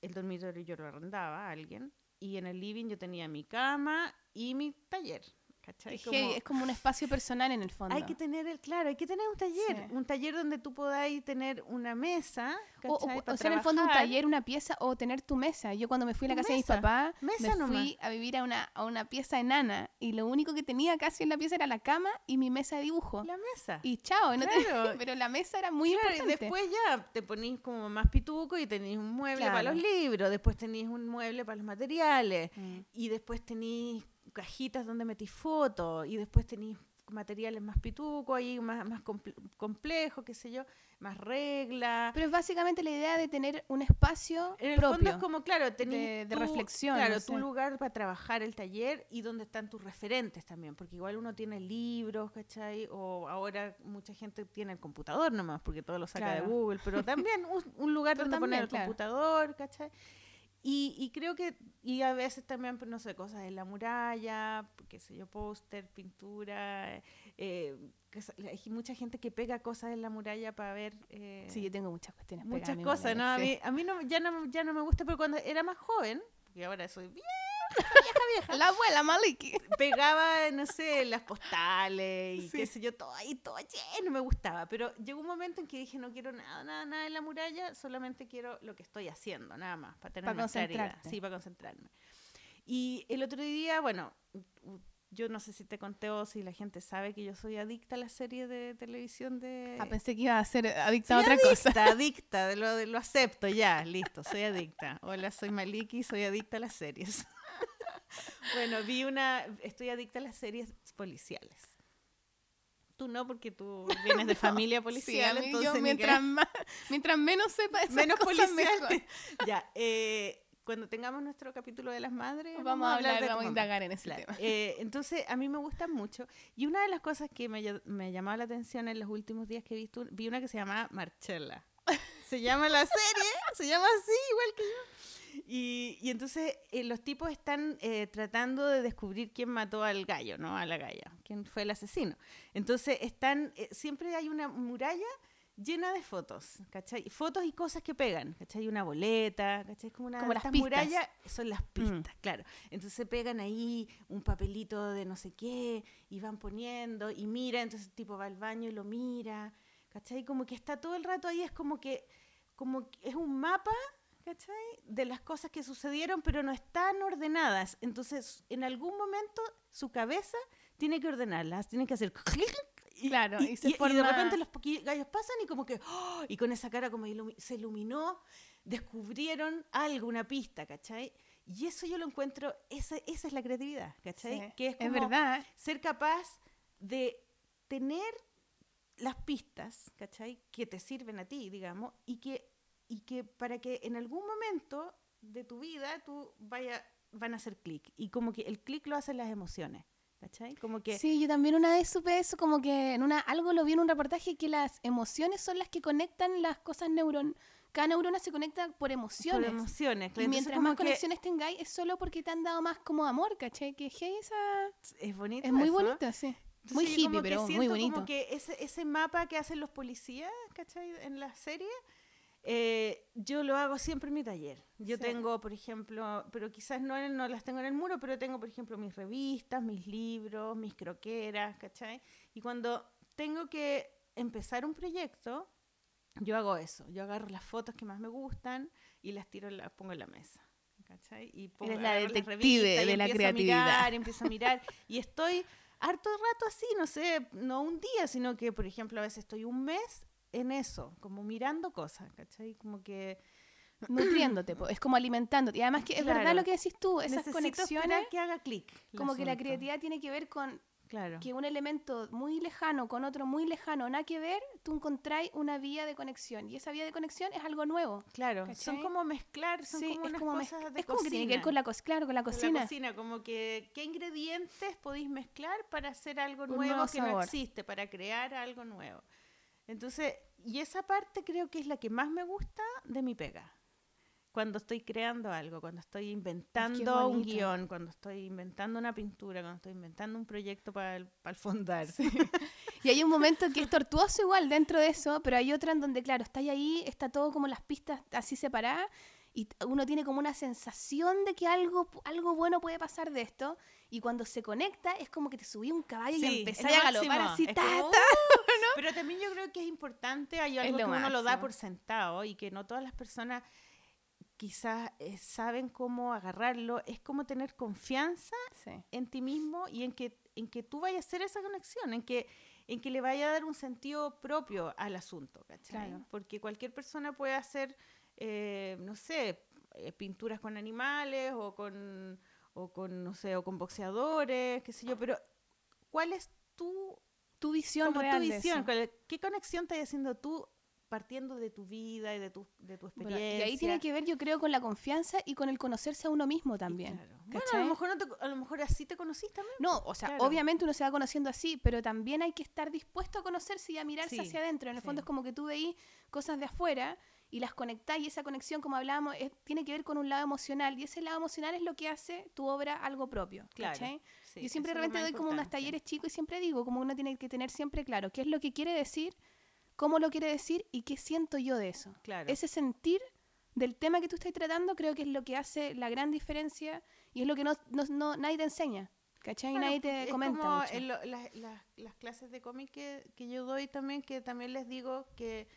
El dormitorio yo lo arrendaba a alguien. Y en el living yo tenía mi cama y mi taller. ¿Cachai? Como- es como un espacio personal en el fondo. hay que tener el, claro, hay que tener un taller, Sí. un taller donde tú podáis tener una mesa, o, o- o sea, en el fondo un taller, una pieza o tener tu mesa. Yo cuando me fui a la casa de mis mesa, papás, mesa me nomás. fui a vivir a una, a una pieza enana y lo único que tenía casi en la pieza era la cama y mi mesa de dibujo. La mesa. Y chao, no te- Claro. pero la mesa era muy Claro, y importante. después ya te ponís como más pituco y tenéis un mueble para Claro. los libros, después tenéis un mueble para los materiales, Mm. y después tenéis cajitas donde metís fotos, y después tenéis materiales más pituco, ahí más, más comple- complejo, qué sé yo, más reglas. Pero es básicamente la idea de tener un espacio En el propio. fondo es como, claro, tenés de- de reflexión, Claro, no tu lugar para trabajar el taller y donde están tus referentes también, porque igual uno tiene libros, ¿cachai? O ahora mucha gente tiene el computador nomás, porque todo lo saca de. Google, pero también un, un lugar Pero donde poner el claro. computador, ¿cachai? Y, y creo que, y a veces también, pues, no sé, cosas en la muralla, qué sé yo, póster, pintura, eh, hay mucha gente que pega cosas en la muralla para ver... eh, Sí, yo tengo muchas cuestiones. muchas cosas, ¿no? A mí, a mí no, ya, no, ya no me gusta, pero cuando era más joven, porque ahora soy bien, La abuela Maliki. pegaba, no sé, las postales y Sí. qué sé yo, todo ahí, todo lleno, me gustaba. Pero llegó un momento en que dije, no quiero nada, nada, nada en la muralla, solamente quiero lo que estoy haciendo, nada más, para tener Pa' más claridad. Sí, para concentrarme. Y el otro día, bueno, yo no sé si te conté o si la gente sabe que yo soy adicta a la serie de televisión de... Ah, pensé que iba a ser adicta a otra cosa. adicta, adicta, lo, lo acepto ya, listo, soy adicta. Hola, soy Maliki, soy adicta a las series. bueno, vi una, estoy adicta a las series policiales. Tú no, porque tú vienes de familia policial, entonces yo mientras, que- más, mientras menos sepa esas menos cosas, policial. mejor. ya, eh, cuando tengamos nuestro capítulo de las madres, Vamos a hablar, de vamos a indagar en ese Claro, tema. eh, entonces, a mí me gustan mucho. Y una de las cosas que me, me llamaba la atención en los últimos días que he visto, vi una que se llama Marcella. Se llama la serie, se llama así, igual que yo. Y, y entonces eh, los tipos están eh, tratando de descubrir quién mató al gallo, ¿no? A la galla, quién fue el asesino. Entonces están, eh, siempre hay una muralla llena de fotos, ¿cachai? Fotos y cosas que pegan, ¿cachai? Una boleta, ¿cachai? Como una Como las pistas. murallas son las pistas, claro. Entonces pegan ahí un papelito de no sé qué y van poniendo y mira, entonces el tipo va al baño y lo mira, ¿cachai? Como que está todo el rato ahí, es como que, como que es un mapa, ¿cachai? De las cosas que sucedieron, pero no están ordenadas. Entonces, en algún momento, su cabeza tiene que ordenarlas, tiene que hacer y, Claro, y, y se y- y de repente los gallos pasan y como que, ¡oh! y con esa cara como ilumi- se iluminó, descubrieron algo, una pista, ¿cachai? Y eso yo lo encuentro, esa, esa es la creatividad, ¿cachai? Sí, Que es, es como verdad. ser capaz de tener las pistas, ¿cachai? Que te sirven a ti, digamos, y que, y que para que en algún momento de tu vida tú vaya, van a hacer clic. Y como que el clic lo hacen las emociones, ¿cachai? Como que... Sí, yo también una vez supe eso, como que en una algo lo vi en un reportaje que las emociones son las que conectan las cosas neuron. Cada neurona se conecta por Por emociones. emociones. claro. y Entonces, mientras como más que conexiones tengáis, es solo porque te han dado más como amor, ¿cachai? Que hey, esa Es bonito. es muy eso. bonito, sí. Entonces Muy hippie, que pero muy bonito. Como que ese, ese mapa que hacen los policías, ¿cachai? En la serie, eh, yo lo hago siempre en mi taller. Yo Sí. tengo, por ejemplo, pero quizás no, en- no las tengo en el muro, pero tengo, por ejemplo, mis revistas, mis libros, mis croqueras, ¿cachai? Y cuando tengo que empezar un proyecto, yo hago eso. Yo agarro las fotos que más me gustan y las tiro, las pongo en la mesa. ¿cachai? Y pongo, Eres la detective y de la empiezo a creatividad. mirar, empiezo a mirar y estoy harto rato así, no sé, no un día, sino que, por ejemplo, a veces estoy un mes en eso, como mirando cosas, ¿cachai? Como que Nutriéndote, po, es como alimentándote. Y además que es verdad Claro. lo que decís tú, esas necesito conexiones, que haga clic. como que la asunto. creatividad tiene que ver con Claro. que un elemento muy lejano con otro muy lejano, nada que ver, tú encontráis una vía de conexión. Y esa vía de conexión es algo nuevo. Claro, son ¿cachai? como mezclar, son sí, como es unas como, cosas de es como que tiene que ver cocina. con la, claro, con la Con cocina. La cocina, como que qué ingredientes podéis mezclar para hacer algo nuevo, nuevo que no existe, para crear algo nuevo. Entonces, y esa parte creo que es la que más me gusta de mi pega. Cuando estoy creando algo, cuando estoy inventando un guion, cuando estoy inventando una pintura, cuando estoy inventando un proyecto para el, para el fondar. Y hay un momento que es tortuoso igual dentro de eso, pero hay otra en donde, claro, está ahí, está todo como las pistas así separadas y uno tiene como una sensación de que algo, algo bueno puede pasar de esto y cuando se conecta es como que te subí un caballo Sí, y empezás a galopar así, ta, como, ta. "Uh", Pero también yo creo que es importante, hay algo que uno lo da por sentado y que no todas las personas quizás eh, saben cómo agarrarlo. Es como tener confianza Sí. en ti mismo y en que, en que tú vayas a hacer esa conexión, en que, en que le vaya a dar un sentido propio al asunto, ¿cachai? Claro. Porque cualquier persona puede hacer, eh, no sé, eh, pinturas con animales o con, o con, no sé, o con boxeadores, qué sé yo, pero ¿cuál es tu, Tu visión como tu real de visión? eso. ¿Cuál- ¿Qué conexión estás haciendo tú partiendo de tu vida y de tu, de tu Bueno, experiencia? y ahí tiene que ver, yo creo, con la confianza y con el conocerse a uno mismo también. claro. Bueno, a lo, mejor no te- a lo mejor así te conociste también. No, o sea, Claro. obviamente uno se va conociendo así, pero también hay que estar dispuesto a conocerse y a mirarse Sí, hacia adentro. En el fondo sí. es como que tú veís cosas de afuera y las conectás y esa conexión, como hablábamos, es- tiene que ver con un lado emocional y ese lado emocional es lo que hace tu obra algo propio. Claro. Sí, Yo siempre de repente doy como unos talleres chicos y siempre digo, como uno tiene que tener siempre claro qué es lo que quiere decir, cómo lo quiere decir y qué siento yo de eso. Claro. Ese sentir del tema que tú estás tratando creo que es lo que hace la gran diferencia y es lo que no, no- no- nadie te enseña. ¿Cachai? Claro, nadie te es comenta como mucho. en lo- las- las- las clases de cómic que, que yo doy también, que también les digo que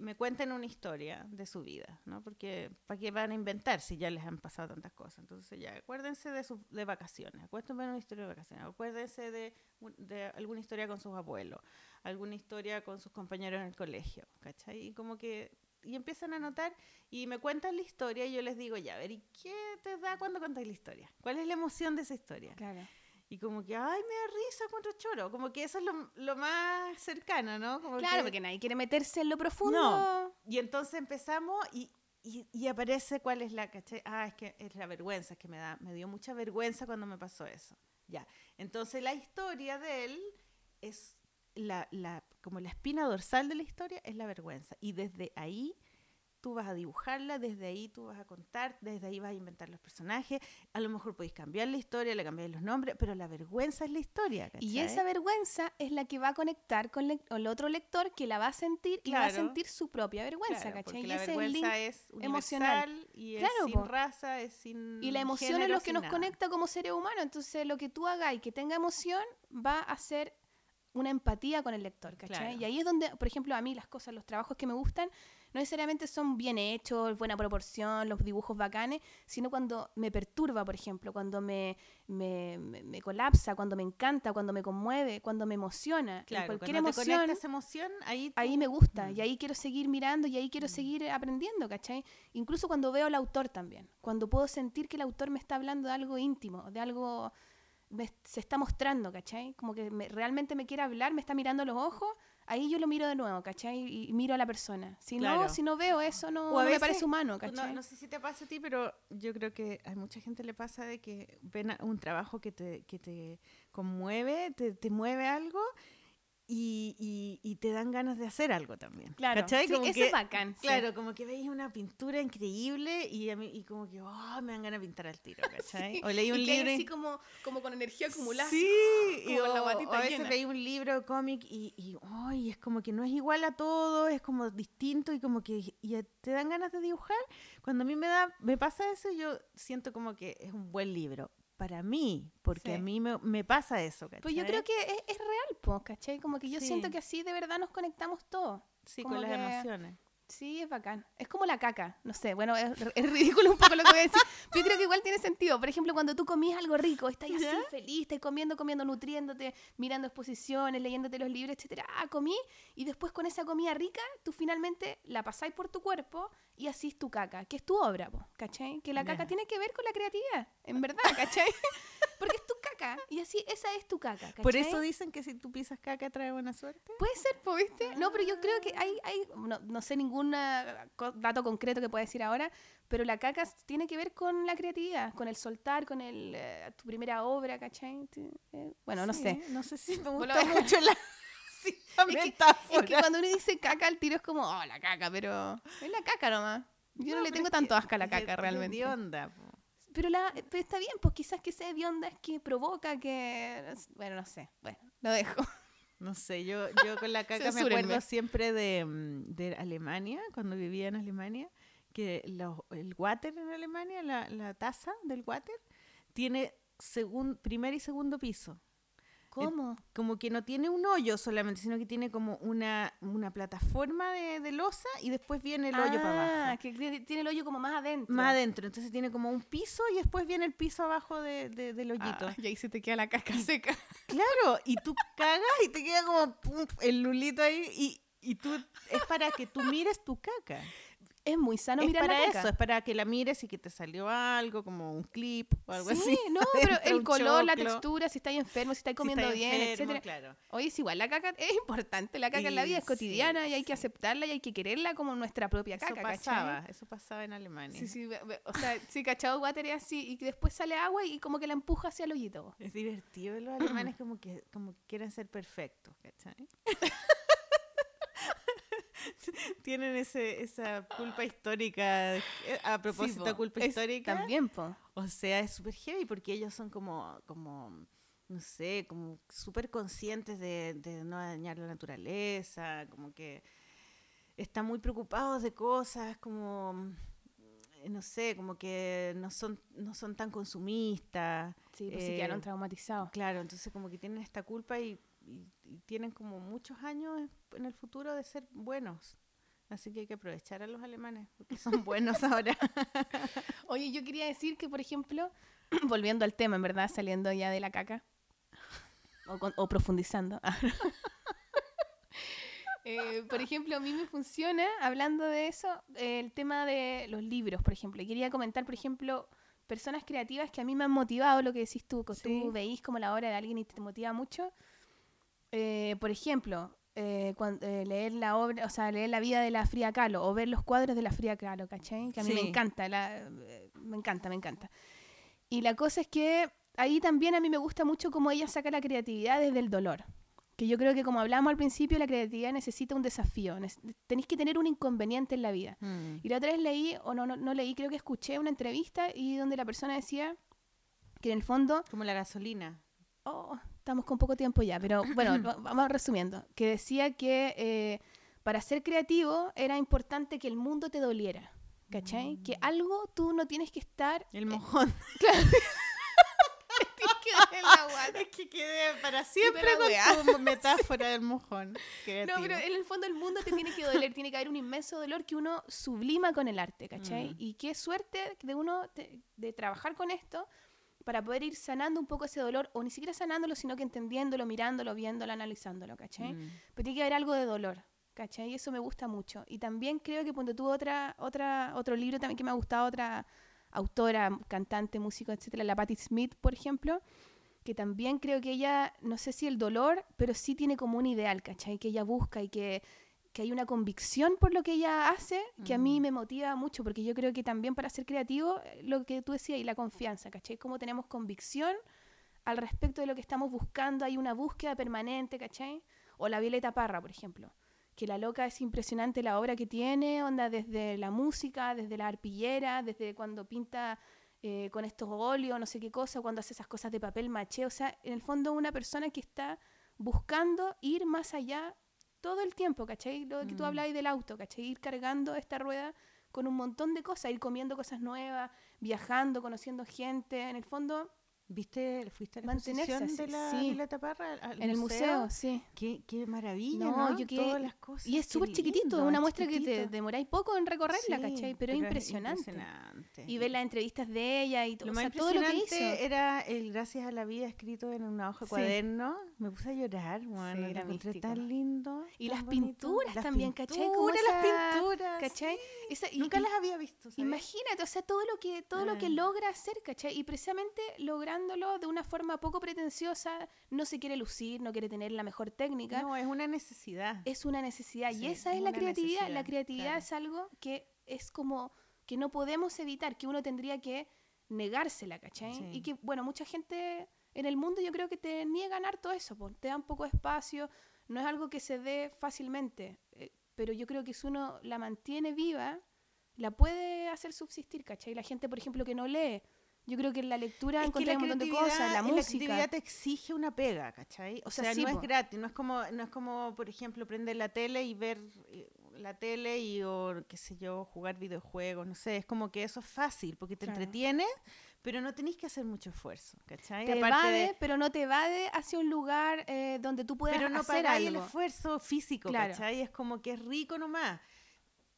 me cuenten una historia de su vida, ¿no? Porque ¿para qué van a inventar si ya les han pasado tantas cosas? Entonces ya, acuérdense de, sus de vacaciones, acuérdense de una historia de vacaciones, acuérdense de, de alguna historia con sus abuelos, alguna historia con sus compañeros en el colegio, ¿cachai? Y como que, y empiezan a anotar y me cuentan la historia y yo les digo, ya, a ver, ¿y qué te da cuando contáis la historia? ¿Cuál es la emoción de esa historia? Claro. Y como que, ay, me da risa cuando choro. Como que eso es lo, lo más cercano, ¿no? Como Claro, que- porque nadie quiere meterse en lo profundo. No. Y entonces empezamos y, y, y aparece cuál es la, ¿cachai? Ah, es que es la vergüenza, es que me, da, me dio mucha vergüenza cuando me pasó eso. Ya. Entonces la historia de él es la, la, como la espina dorsal de la historia es la vergüenza. Y desde ahí tú vas a dibujarla, desde ahí tú vas a contar, desde ahí vas a inventar los personajes. A lo mejor podéis cambiar la historia, le cambiáis los nombres, pero la vergüenza es la historia. Y ¿cachai? esa vergüenza es la que va a conectar con, le- el otro lector que la va a sentir y va a Claro. sentir su propia vergüenza, Claro, ¿cachai? Y la ese es el link. vergüenza es emocional. y es Claro, sin po. raza, es sin Y la emoción es lo que nos nada. conecta como seres humanos. Entonces, lo que tú hagas y que tenga emoción va a ser una empatía con el lector, ¿cachai? Claro. Y ahí es donde, por ejemplo, a mí las cosas, los trabajos que me gustan, no necesariamente son bien hechos, buena proporción, los dibujos bacanes, sino cuando me perturba, por ejemplo, cuando me, me, me- me colapsa, cuando me encanta, cuando me conmueve, cuando me emociona. Claro, cualquier cuando te emoción, emoción, ahí, ahí me gusta Mm. y ahí quiero seguir mirando y ahí quiero seguir aprendiendo, ¿cachai? Incluso cuando veo al autor también, cuando puedo sentir que el autor me está hablando de algo íntimo, de algo me- se está mostrando, ¿cachai? Como que me- realmente me quiere hablar, me está mirando los ojos, ahí yo lo miro de nuevo, ¿cachai? Y, y miro a la persona. Si Claro. no, si no veo eso, no, O a no me veces, parece humano, No, ¿cachai? no sé si te pasa a ti, pero yo creo que a mucha gente le pasa de que ven un trabajo que te, que te conmueve, te, te mueve algo y, y- y te dan ganas de hacer algo también. Claro, ¿Cachai? sí, Como eso que- es bacán. sí. Claro, como que veis una pintura increíble y, a mí, y como que oh, me dan ganas de pintar al tiro, ¿cachai? Sí, O leí un y libro. así como, como con energía acumulada. Sí, como y con la o- guatita o a veces llena. veis un libro cómic y, y ay, es como que no es igual a todo, es como distinto y como que te dan ganas de dibujar. Cuando a mí me da, me pasa eso, yo siento como que es un buen libro para mí, porque Sí. a mí me, me pasa eso, ¿cachai? Pues yo creo que es, es real, po, ¿cachai? Como que yo Sí. siento que así de verdad nos conectamos todos. sí, como con las que- emociones. Sí, es bacán. Es como la caca. No sé, bueno, es, es ridículo un poco lo que voy a decir. Pero yo creo que igual tiene sentido. Por ejemplo, cuando tú comías algo rico, estás así feliz, estás comiendo, comiendo, nutriéndote, mirando exposiciones, leyéndote los libros, etcétera. Ah, comí. Y después con esa comida rica, tú finalmente la pasáis por tu cuerpo y así es tu caca, que es tu obra, po, ¿cachai? Que la caca tiene que ver con la creatividad, en verdad, ¿cachai? Porque es tu caca. Y así, esa es tu caca, ¿cachai? Por eso dicen que si tú pisas caca trae buena suerte. Puede ser, po, ¿viste? No, pero yo creo que hay, hay no, no sé ningún ah, dato concreto que pueda decir ahora, pero la caca tiene que ver con la creatividad, con el soltar, con el, eh, tu primera obra, ¿cachai? Eh, bueno, no Sí, sé. No sé si me gusta mucho la, sí, la Es que- metáfora. Es que cuando uno dice caca, el tiro es como, oh, la caca, pero es la caca nomás. Yo no, le tengo tanto asco a la caca es de realmente. onda, po. Pero, la, pero está bien, pues quizás que sea hedionda es que provoca que... Bueno, no sé. Bueno, lo dejo. No sé, yo, yo con la caca me acuerdo siempre de, mm, de Alemania, cuando vivía en Alemania, que los- el water en Alemania, la, la taza del water, tiene segun- primer y segundo piso. ¿Cómo? Como que no tiene un hoyo solamente, sino que tiene como una, una plataforma de, de losa y después viene el hoyo para Ah, abajo. que tiene tiene el hoyo como más adentro. Más adentro, entonces tiene como un piso y después viene el piso abajo de- de- del hoyito. Ah, y ahí se te queda la caca seca. Claro, y tú cagas y te queda como pum, el lulito ahí y, y tú es para que tú mires tu caca. Es muy sano es mirar para la caca. eso, es para que la mires y que te salió algo, como un clip o algo sí, así. no, pero el color, la choclo. textura, si estáis enfermo, si estáis Si comiendo estás bien, enfermo, etcétera. Claro. Oye, es igual, la caca es importante, la caca en la vida es sí, cotidiana y hay que sí. aceptarla y hay que quererla como nuestra propia Eso caca, pasaba, ¿cachai? eso pasaba en Alemania. Sí, sí, o sea, sí, cachado water es así y después sale agua y como que la empuja hacia el hoyito. Es divertido los alemanes como que como que quieren ser perfectos, ¿cachai? Tienen ese, esa culpa histórica. eh, A propósito de po, culpa histórica. También, po. O sea, es súper heavy porque ellos son como, como no sé, como súper conscientes de, de no dañar la naturaleza, como que están muy preocupados de cosas como, eh, no sé, como que no son, no son tan consumistas. Sí, pues Eh, se quedaron traumatizados. Claro, entonces como que tienen esta culpa y, y- y tienen como muchos años en el futuro de ser buenos. Así que hay que aprovechar a los alemanes, porque son buenos ahora. Oye, yo quería decir que, por ejemplo, volviendo al tema, en verdad, saliendo ya de la caca, o, con- o profundizando. Eh, por ejemplo, a mí me funciona, hablando de eso, el tema de los libros, por ejemplo. Quería comentar, por ejemplo, personas creativas que a mí me han motivado, lo que decís tú, que Sí. tú veís como la obra de alguien y te motiva mucho. Eh, por ejemplo, eh, eh, leer la obra, o sea, leer la vida de la Frida Kahlo o ver los cuadros de la Frida Kahlo, ¿cachai? Que a mí me encanta, la- eh, me encanta, me encanta. Y la cosa es que ahí también a mí me gusta mucho cómo ella saca la creatividad desde el dolor. Que yo creo que como hablamos al principio, la creatividad necesita un desafío. Tenéis que tener un inconveniente en la vida. Mm. Y la otra vez leí, o no, no, no leí, creo que escuché una entrevista y donde la persona decía que en el fondo Como la gasolina. Oh, estamos con poco tiempo ya, pero bueno, va- vamos resumiendo. Que decía que eh, para ser creativo era importante que el mundo te doliera. ¿Cachai? Que algo tú no tienes que estar. El mojón. Que doler la guata. es que quedé para siempre con tu metáfora del mojón. No, Creativo. pero en el fondo el mundo te tiene que doler, tiene que haber un inmenso dolor que uno sublima con el arte, ¿cachai? Mm. Y qué suerte de uno te- de trabajar con esto para poder ir sanando un poco ese dolor, o ni siquiera sanándolo, sino que entendiéndolo, mirándolo, viéndolo, analizándolo, ¿cachai? Mm. pero tiene que haber algo de dolor, ¿cachai? Y eso me gusta mucho. Y también creo que ponte tú otra, otra, otro libro también que me ha gustado, otra autora, cantante, músico, etcétera, la Patti Smith, por ejemplo, que también creo que ella, no sé si el dolor, pero sí tiene como un ideal, ¿cachai? Que ella busca y que, que hay una convicción por lo que ella hace que a mí Mm. me motiva mucho, porque yo creo que también para ser creativo, eh, lo que tú decías, y la confianza, ¿cachai? Como tenemos convicción al respecto de lo que estamos buscando, hay una búsqueda permanente, ¿cachai? O la Violeta Parra, por ejemplo, que la loca es impresionante la obra que tiene, onda desde la música, desde la arpillera, desde cuando pinta eh, con estos óleos, no sé qué cosa, cuando hace esas cosas de papel maché, o sea, en el fondo una persona que está buscando ir más allá todo el tiempo, ¿cachai? Lo que tú Mm. hablabas del auto, ¿cachai? Ir cargando esta rueda con un montón de cosas, ir comiendo cosas nuevas, viajando, conociendo gente, en el fondo, ¿Viste? ¿Fuiste a la exposición de la sí. Violeta Parra? al- al en el museo, sí. Qué, qué maravilla, No, ¿no? yo quedé- Todas las cosas. Y es súper chiquitito, es una es muestra que te demoráis poco en recorrerla, Sí, ¿cachai? Pero, es es impresionante. impresionante. Y ver las entrevistas de ella y todo, Lo o más sea, todo lo que impresionante hizo. era el Gracias a la Vida escrito en una hoja de Sí. cuaderno. Me puse a llorar, bueno, era encontré tan lindo. Y tan las bonito. pinturas Las también, ¿cachai? Como pinturas, las pinturas. ¿Cachai? Esa- y- Nunca y- las había visto, ¿sabes? Imagínate, o sea, todo lo que todo lo que logra hacer, ¿cachai? Y precisamente de una forma poco pretenciosa, no se quiere lucir, no quiere tener la mejor técnica. No, es una necesidad. Es una necesidad Sí, y esa es es la creatividad. La creatividad claro. es algo que es como que no podemos evitar, que uno tendría que negársela, ¿cachai? Sí. Y que, bueno, mucha gente en el mundo yo creo que te niegan harto eso, po, te dan poco espacio, no es algo que se dé fácilmente, eh, pero yo creo que si uno la mantiene viva, la puede hacer subsistir, ¿cachai? La gente, por ejemplo, que no lee, yo creo que en la lectura Es encontré la un montón de cosas, la La música. creatividad te exige una pega, ¿cachai? O, O sea, sea, sí, no es po. gratis, no es como, no es como, por ejemplo, prender la tele y ver eh, la tele y, o qué sé yo, jugar videojuegos, no sé, es como que eso es fácil, porque te Claro. entretienes, pero no tenés que hacer mucho esfuerzo, ¿cachai? Te Aparte evade, de- pero no te evade hacia un lugar eh, donde tú puedas pero no hacer pagáis el algo. esfuerzo físico, Claro. ¿cachai? Es como que es rico nomás.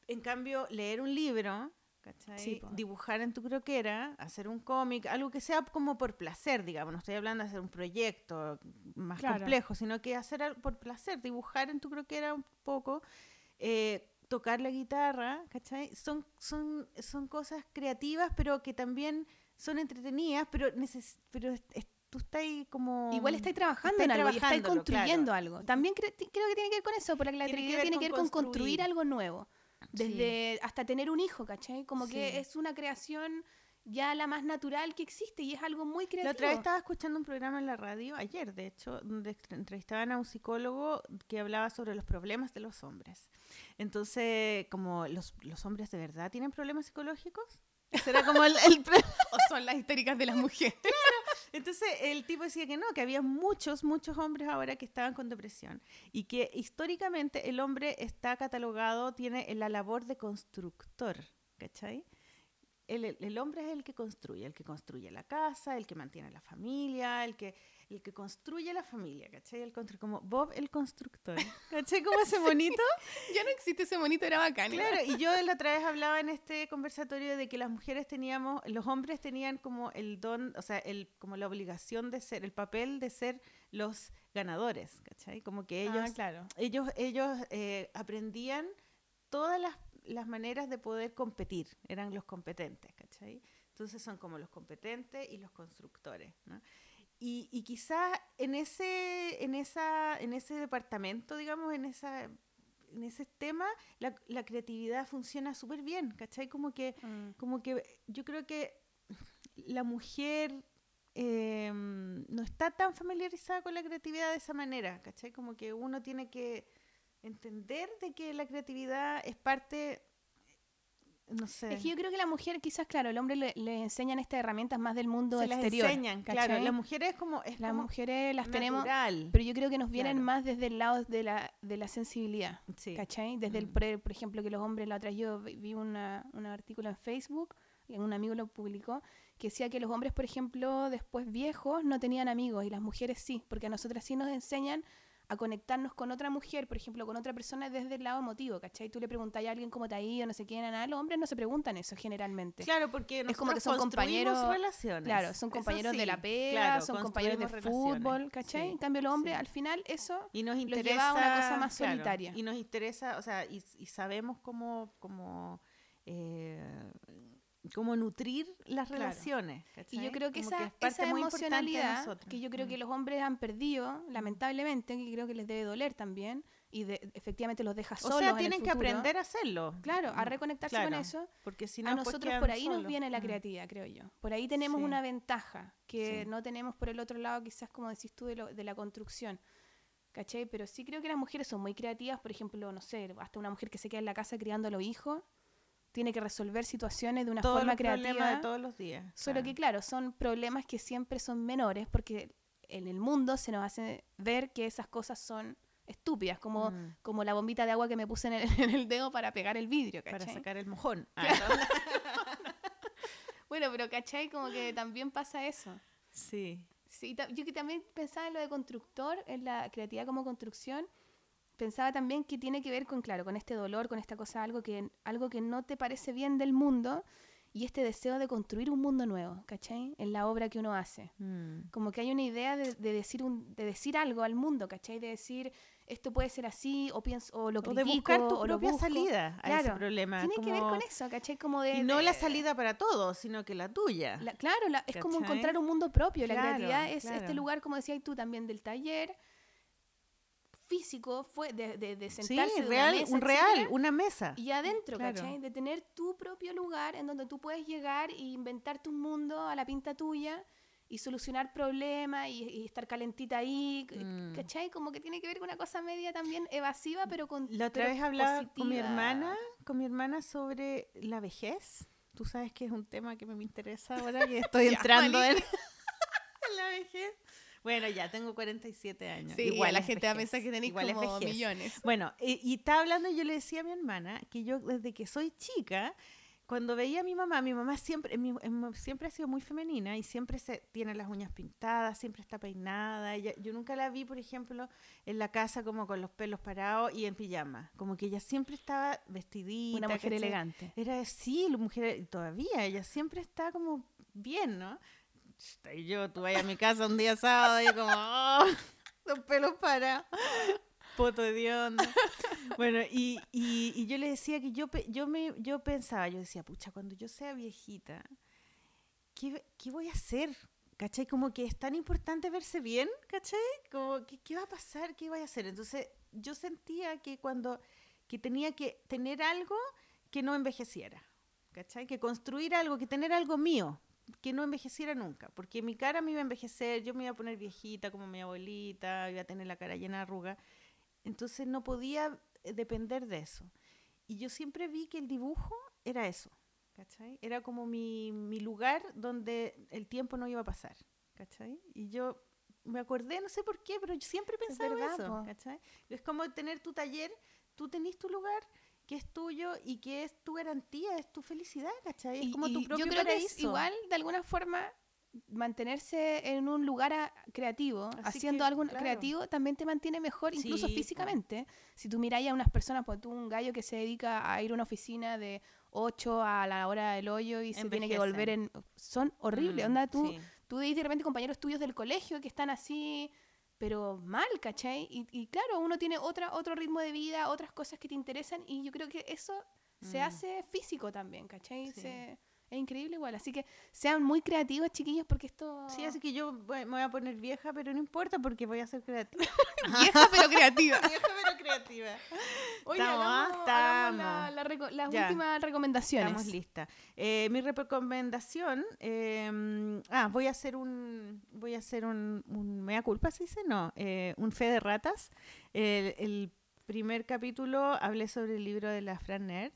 En cambio, leer un libro, ¿cachai? Sí. Dibujar en tu croquera, hacer un cómic, algo que sea como por placer, digamos. No estoy hablando de hacer un proyecto más Claro. complejo, sino que hacer al- por placer, dibujar en tu croquera un poco, eh, tocar la guitarra, ¿cachai? Son, son, son cosas creativas, pero que también son entretenidas, pero, neces pero es- es- tú estás como... Igual estáis trabajando estáis en algo y estáis construyendo claro. algo. También cre- creo que tiene que ver con eso, porque la Tiene que creatividad ver tiene con que ver con construir. algo nuevo. Sí. Desde hasta tener un hijo, ¿cachai? Como que Sí. es una creación ya la más natural que existe y es algo muy creativo. La otra vez estaba escuchando un programa en la radio, ayer de hecho, donde entrevistaban a un psicólogo que hablaba sobre los problemas de los hombres. Entonces, como los, los hombres de verdad tienen problemas psicológicos. Ese era como el, el O son las histéricas de las mujeres. Entonces el tipo decía que no, que había muchos, muchos hombres ahora que estaban con depresión y que históricamente el hombre está catalogado, tiene la labor de constructor, ¿cachai? El, el- el hombre es el que construye, el que construye la casa, el que mantiene la familia, el que, el que construye la familia, ¿cachai? El como Bob el constructor, ¿cachai? Como ese bonito. Ya no existe ese monito, era bacán. Claro, y yo la otra vez hablaba en este conversatorio de que las mujeres teníamos, los hombres tenían como el don, o sea, el, como la obligación de ser, el papel de ser los ganadores, ¿cachai? Como que ellos, Ah, claro. ellos, ellos eh, aprendían todas las, las maneras de poder competir, eran los competentes, ¿cachai? Entonces son como los competentes y los constructores, ¿no? Y, y quizás en ese, en, esa, en ese departamento, digamos, en, esa, en ese tema, la, la creatividad funciona súper bien, ¿cachai? Como que, Mm. como que yo creo que la mujer eh, no está tan familiarizada con la creatividad de esa manera, ¿cachai? Como que uno tiene que entender de que la creatividad es parte, no sé, Es que yo creo que la mujer, quizás, claro, el hombre le, le enseñan estas herramientas más del mundo se las exterior. enseñan, claro, ¿cachai? la mujer es como, es Las como mujeres las tenemos, pero yo creo que nos vienen Claro. más desde el lado de la, de la sensibilidad. Sí. ¿Cachai? Desde el, Mm. por, por ejemplo, que los hombres, la otra yo vi vi una, un artículo en Facebook, y un amigo lo publicó, que decía que los hombres, por ejemplo, después viejos, no tenían amigos y las mujeres sí, porque a nosotras sí nos enseñan a conectarnos con otra mujer, por ejemplo, con otra persona desde el lado emotivo, ¿cachai? Tú le preguntas a alguien cómo te ha ido, no sé qué, nada, los hombres no se preguntan eso generalmente. Claro, porque Es como que son compañeros- relaciones. Claro, son compañeros de la pega, claro, son compañeros de fútbol, ¿cachai? sí, En cambio, los hombres, sí. al final, eso Y nos los interesa lleva a una cosa más claro, solitaria. y nos interesa, o sea, y, y sabemos cómo, cómo, eh, cómo nutrir las Claro. relaciones. Y yo ¿cachai? creo que Como esa, es parte esa muy emocionalidad, que yo creo que Mm. los hombres han perdido, lamentablemente, que creo que les debe doler también, y de- efectivamente los deja O solos sea, en el tienen que aprender a hacerlo. Claro, a Mm, reconectarse con claro, eso. Porque si no, a pues nosotros por ahí nos viene la Mm. creatividad, creo yo. Por ahí tenemos Sí. una ventaja que Sí. no tenemos por el otro lado, quizás como decís tú, de, lo- de la construcción. ¿Cachai? Pero sí creo que las mujeres son muy creativas. Por ejemplo, no sé, hasta una mujer que se queda en la casa criando a los hijos, tiene que resolver situaciones de una Todos forma los creativa. de todos los días. Solo claro. que, claro, son problemas que siempre son menores porque en el mundo se nos hace ver que esas cosas son estúpidas, como, Mm. como la bombita de agua que me puse en el, en el dedo para pegar el vidrio, Para ¿cachai? sacar el mojón. Ah, Bueno, pero ¿cachai? Como que también pasa eso. sí. Sí, yo que también pensaba en lo de constructor, en la creatividad como construcción, pensaba también que tiene que ver con, claro, con este dolor, con esta cosa, algo que, algo que no te parece bien del mundo y este deseo de construir un mundo nuevo, ¿cachai? En la obra que uno hace. Mm. Como que hay una idea de, de decir un, de decir algo al mundo, ¿cachai? De decir, esto puede ser así, o pienso, o lo O critico, de buscar tu o propia salida a ese problema. Tiene que ver con eso, ¿cachai? Como de... Y no de- la salida para todos, sino que la tuya. la- claro, la- es como encontrar un mundo propio. La creatividad es este lugar, como decías tú también, del taller físico, fue de, de, de sí, sentarse una mesa, un real, etcétera, una mesa. Y adentro, Claro. ¿cachai? De tener tu propio lugar en donde tú puedes llegar e inventarte un mundo a la pinta tuya y solucionar problemas y, y estar calentita ahí, Mm. ¿cachai? Como que tiene que ver con una cosa media también evasiva, pero con... La otra vez hablaba con mi hermana, con mi hermana sobre la vejez. Tú sabes que es un tema que me interesa ahora que estoy entrando en, en la vejez. Bueno, ya tengo 47 años. Sí, Igual la gente a pensar que tenéis igual como millones. Bueno, y, y estaba hablando y yo le decía a mi hermana que yo desde que soy chica, cuando veía a mi mamá, mi mamá siempre, mi- em- siempre ha sido muy femenina y siempre se tiene las uñas pintadas, siempre está peinada. Ella- yo nunca la vi, por ejemplo, en la casa como con los pelos parados y en pijama. Como que ella siempre estaba vestidita. Una mujer ¿cachai? elegante. Era así, la mujer, todavía, ella siempre está como bien, ¿no? Y yo, tú vayas a mi casa un día sábado y como, oh, los pelos para, poto de onda. Bueno, y, y, y yo le decía que yo, yo, me, yo pensaba, yo decía, pucha, cuando yo sea viejita, ¿qué, qué voy a hacer? ¿Cachai? Como que es tan importante verse bien, ¿cachai? Como, que, ¿qué va a pasar? ¿Qué voy a hacer? Entonces, yo sentía que cuando, que tenía que tener algo que no envejeciera, ¿cachai? Que construir algo, que tener algo mío, que no envejeciera nunca, porque mi cara me iba a envejecer, yo me iba a poner viejita como mi abuelita, iba a tener la cara llena de arrugas, entonces no podía eh, depender de eso. Y yo siempre vi que el dibujo era eso, ¿cachai? Era como mi, mi lugar donde el tiempo no iba a pasar, ¿cachai? Y yo me acordé, no sé por qué, pero yo siempre he Es verdad, eso. Es como tener tu taller, tú tenés tu lugar que es tuyo y que es tu garantía, es tu felicidad, ¿cachai? Es Y- como tu propio yo creo paraíso. que es igual, de alguna forma, mantenerse en un lugar a- creativo, Así haciendo que, algo claro. creativo, también te mantiene mejor, incluso Sí, físicamente. Si tú miráis a unas personas, pues tú un gallo que se dedica a ir a una oficina de 8 a la hora del hoyo y se tiene que volver en... Son horribles, Mm, onda, tú, sí. tú de repente compañeros tuyos del colegio que están así, pero mal, ¿cachai? Y, y claro, uno tiene otra, otro ritmo de vida, otras cosas que te interesan y yo creo que eso se Mm. hace físico también, ¿cachai? Sí. Se- es increíble igual. Así que sean muy creativos, chiquillos, porque esto... Sí, así que yo voy- me voy a poner vieja, pero no importa porque voy a ser creativa. Vieja pero creativa. vieja pero creativa. Oye, Estamos, hagamos, hagamos la- estamos. la reco- las Ya. últimas recomendaciones. Estamos listas. Eh, mi recomendación, eh, ah, voy a hacer un, voy a hacer un, un mea culpa, ¿se dice? No, eh, un fe de ratas. El, el primer capítulo hablé sobre el libro de la Fran Nerd.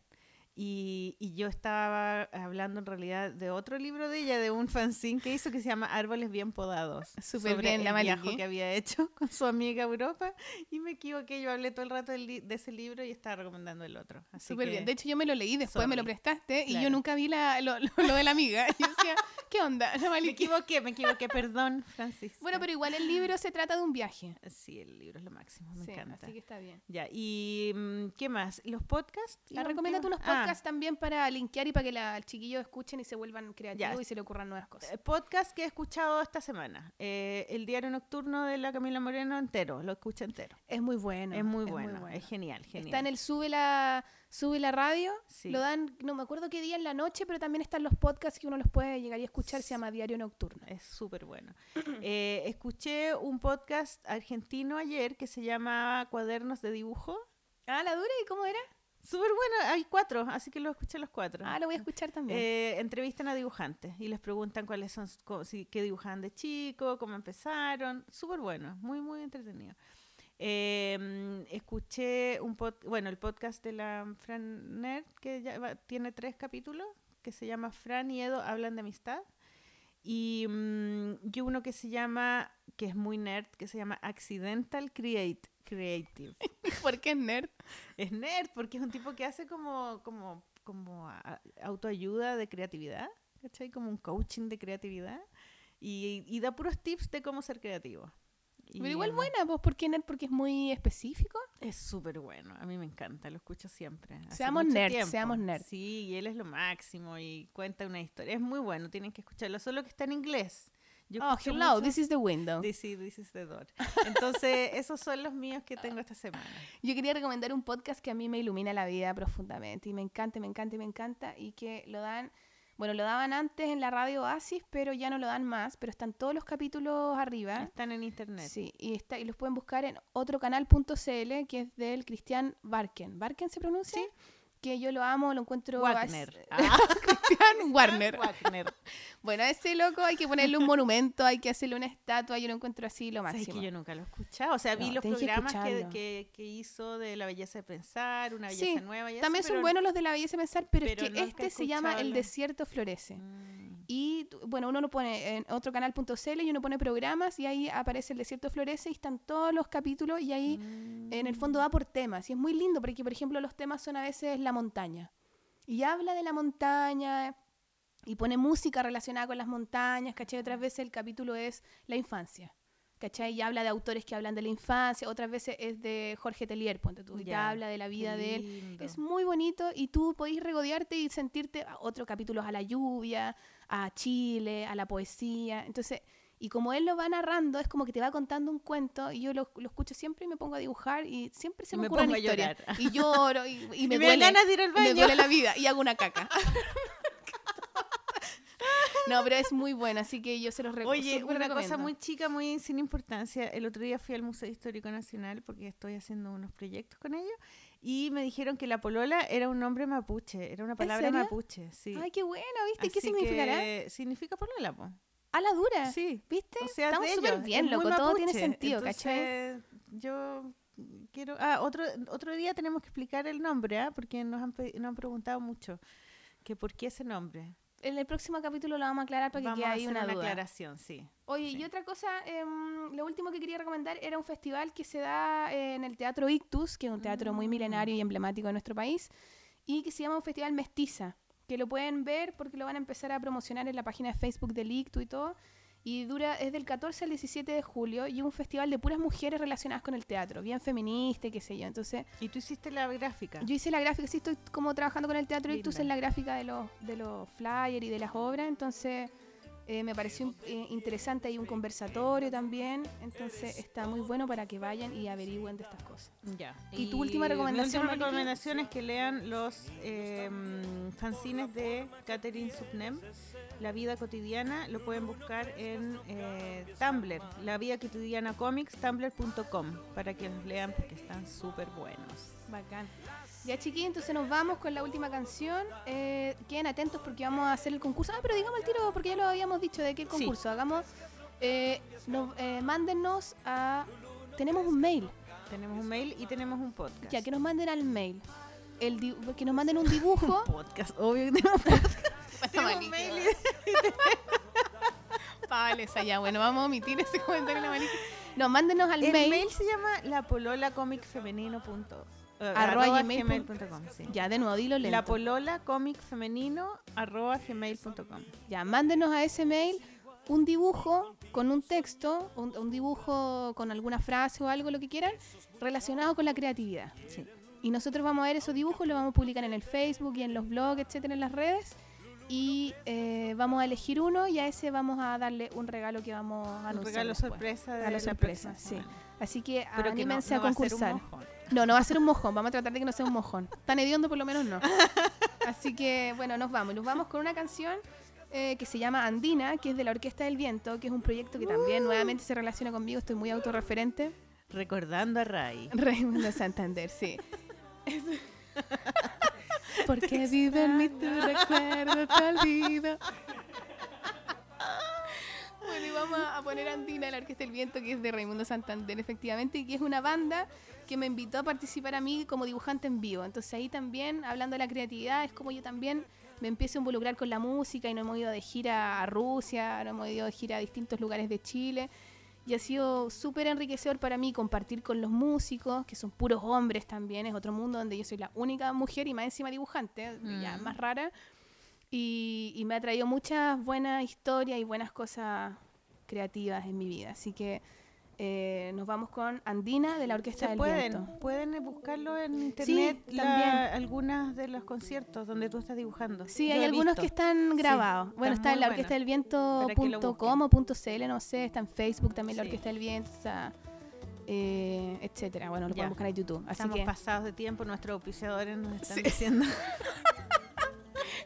Y, y yo estaba hablando en realidad de otro libro de ella, de un fanzine que hizo que se llama Árboles Bien Podados. Súper bien, la el viaje que había hecho con su amiga Europa. Y me equivoqué, yo hablé todo el rato de ese libro y estaba recomendando el otro. Súper bien. De hecho, yo me lo leí, después me lo sorry. prestaste y yo Claro. nunca vi la, lo, lo- lo de la amiga. Yo decía, ¿qué onda? La Me equivoqué, me equivoqué, perdón, Francisco. Bueno, pero igual el libro se trata de un viaje. Sí, el libro es lo máximo, me Sí, encanta. así que está bien. Ya, y mm, ¿qué más? ¿Los podcasts? La ¿Qué recomiéndate más? unos Ah, podcasts también para linkear y para que la, el chiquillo escuchen y se vuelvan creativos y se le ocurran nuevas cosas. eh, podcast que he escuchado esta semana. Eh, el diario nocturno de la Camila Moreno entero, lo escuché entero. Es muy bueno. es muy bueno, es genial, genial. Está en el Sube la, sube la radio. Sí. Lo dan, no me acuerdo qué día en la noche, pero también están los podcasts que uno los puede llegar y escuchar. Se llama Diario Nocturno. Es súper bueno. Eh, escuché un podcast argentino ayer que se llama Cuadernos de Dibujo. Ah, la dura, ¿y cómo era? Súper bueno, hay cuatro, así que lo escuché los cuatro. Ah, lo voy a escuchar también. Eh, entrevistan a dibujantes y les preguntan cuáles son, si, qué dibujaban de chico, cómo empezaron. Súper bueno, muy, muy entretenido. Eh, escuché un pod, bueno, el podcast de la Fran Nerd, que ya va- tiene tres capítulos, que se llama Fran y Edo hablan de amistad. Y, mm, y uno que se llama, que es muy nerd, que se llama Accidental Create, Creative. ¿Por qué nerd? Es nerd porque es un tipo que hace como, como, como a- autoayuda de creatividad, ¿cachai? Como un coaching de creatividad y, y da puros tips de cómo ser creativo. Pero igual buena, pues, ¿por qué nerd? Porque es muy específico. Es súper bueno, a mí me encanta, lo escucho siempre. hace Seamos nerds, tiempo. seamos nerds. Sí, y él es lo máximo y cuenta una historia. Es muy bueno, tienen que escucharlo, solo que está en inglés. Yo Oh, hello, mucho- this is the window. This is, this is the door. Entonces, esos son los míos que tengo esta semana. Yo quería recomendar un podcast que a mí me ilumina la vida profundamente y me encanta, me encanta me encanta y que lo dan, bueno, lo daban antes en la radio Oasis, pero ya no lo dan más, pero están todos los capítulos arriba. Están en internet. Sí, y, está, y los pueden buscar en otrocanal.cl, que es del Cristian Barken. ¿Barken se pronuncia? Sí. Que yo lo amo, lo encuentro... Wagner. Ah. Cristian Warner. Wagner. Bueno, a ese loco hay que ponerle un monumento, hay que hacerle una estatua, yo lo encuentro así lo ¿Sabes máximo. que yo nunca lo he escuchado? O sea, vi los programas que, que, que hizo de La Belleza de Pensar, Una Sí, Belleza Nueva y eso, También son buenos los de la belleza pensar, pero, pero es que este se llama El desierto florece. Mm. Y bueno, uno lo pone en otro canal.cl y uno pone programas y ahí aparece El desierto florece y están todos los capítulos y ahí en el fondo va por temas. Y es muy lindo porque, por ejemplo, los temas son a veces la montaña. Y habla de la montaña y pone música relacionada con las montañas, ¿cachai? Otras veces el capítulo es la infancia. ¿Cachai? Y habla de autores que hablan de la infancia, otras veces es de Jorge Telier, ponte tú, y te habla de la vida de él. Es muy bonito y tú podés regodearte y sentirte a otro capítulo a la lluvia, a Chile, a la poesía. Entonces, y como él lo va narrando, es como que te va contando un cuento y yo lo, lo escucho siempre y me pongo a dibujar y siempre se me, me ocurren pongo a historias. llorar. Y lloro y, y Y me, me duele, ganas de ir al y me duele la vida y hago una caca. no, pero es muy bueno, así que yo se los reco- Oye, una cosa muy chica, muy sin importancia. El otro día fui al Museo Histórico Nacional porque estoy haciendo unos proyectos con ellos y me dijeron que la polola era un nombre mapuche, era una palabra mapuche, sí. Ay, qué bueno, ¿viste? ¿Qué significará? que Significa polola, po. A la dura. Sí. ¿Viste? O sea, Estamos súper bien, es loco. Todo tiene sentido, ¿cachai? Entonces, Yo quiero. Ah, otro, otro día tenemos que explicar el nombre, ¿ah? Porque nos han, nos han preguntado mucho que por qué ese nombre. En el próximo capítulo lo vamos a aclarar para que Vamos quede a ahí hacer una, una, duda. aclaración, sí. Oye, Sí. y otra cosa, em, lo último que quería recomendar era un festival que se da en el Teatro Ictus, que es un teatro muy Mm. milenario y emblemático de nuestro país, y que se llama un festival mestiza, que lo pueden ver porque lo van a empezar a promocionar en la página de Facebook del ICTU y todo. Y dura, es del 14 al 17 de julio y un festival de puras mujeres relacionadas con el teatro, bien feminista y qué sé yo. Entonces, Y tú hiciste la gráfica. yo hice la gráfica, sí estoy como trabajando con el teatro y tú en la gráfica de los, de los flyers y de las obras, entonces eh, me pareció eh, interesante, hay un conversatorio también, entonces está muy bueno para que vayan y averigüen de estas cosas. Ya. ¿Y tu última recomendación, Mi última recomendación es que lean los eh, fanzines de Catherine Subnem, La vida cotidiana. Lo pueden buscar en eh, Tumblr, La vida cotidiana comics, tumblr.com, para que los lean porque están súper buenos. Bacán. Ya chiquillos, entonces nos vamos con la última canción. Eh, queden atentos porque vamos a hacer el concurso. Ah, pero digamos el tiro porque ya lo habíamos dicho de qué el Sí. concurso. Hagamos, eh, nos- eh, mándennos a... Tenemos un mail. Tenemos un mail y tenemos un podcast. Ya, que nos manden al mail. El di- que nos manden un dibujo. podcast, obvio que tenemos podcast. Tenemos un mail. Vale, ya. Bueno, vamos a omitir ese comentario en la. No, mándenos al El mail. mail se llama la eh, Arroba arroba gmail gmail sí. Ya, de nuevo, dilo lento. La polola comic femenino arroba gmail.com. Ya, mándenos a ese mail un dibujo con un texto, un, un dibujo con alguna frase o algo, lo que quieran, relacionado con la creatividad. Sí. Y nosotros vamos a ver esos dibujos, los vamos a publicar en el Facebook y en los blogs, etcétera, en las redes. Y eh, vamos a elegir uno y a ese vamos a darle un regalo que vamos a Un anunciar. regalo después. sorpresa de Regalo la sorpresa, sí. Así que Pero que no- anímense no a un concursar. No, no va a ser un mojón. Vamos a tratar de que no sea un mojón. Tan hediondo por lo menos no. Así que, bueno, nos vamos. Nos vamos con una canción eh, que se llama Andina, que es de la Orquesta del Viento, que es un proyecto que también nuevamente se relaciona conmigo. Estoy muy autorreferente. Recordando a Ray. Raimundo Santander, sí. Porque vive en mí tu recuerdo, te olvido. Bueno, y vamos a poner Andina, la Orquesta del Viento, que es de Raimundo Santander, efectivamente, y que es una banda que me invitó a participar a mí como dibujante en vivo. Entonces ahí también, hablando de la creatividad, es como yo también me empiezo a involucrar con la música y nos hemos ido de gira a Rusia, nos hemos ido de gira a distintos lugares de Chile. Y ha sido súper enriquecedor para mí compartir con los músicos, que son puros hombres también. Es otro mundo donde yo soy la única mujer y más encima dibujante, ya Mm. más rara. Y, y me ha traído muchas buenas historias y buenas cosas creativas en mi vida. Así que eh, nos vamos con Andina de la Orquesta Se del pueden, Viento. pueden buscarlo en internet, la- también. algunas de los conciertos donde tú estás dibujando. Sí, Yo hay algunos visto. que están grabados. bueno, está en la orquesta del viento.com o punto .cl, no sé, está en Facebook también la. Orquesta del Viento, está, eh, etcétera. Bueno, lo Ya. pueden buscar en YouTube. Así Estamos que, pasados de tiempo, nuestros auspiciadores nos están diciendo.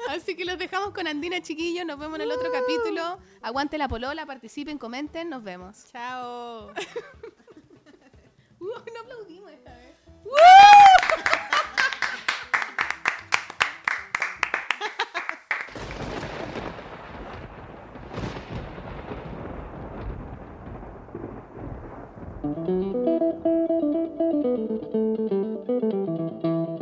Así que los dejamos con Andina, chiquillos. Nos vemos en el otro uh. capítulo. Aguante la polola, participen, comenten. Nos vemos. Chao. Uh, no aplaudimos esta vez. Uh.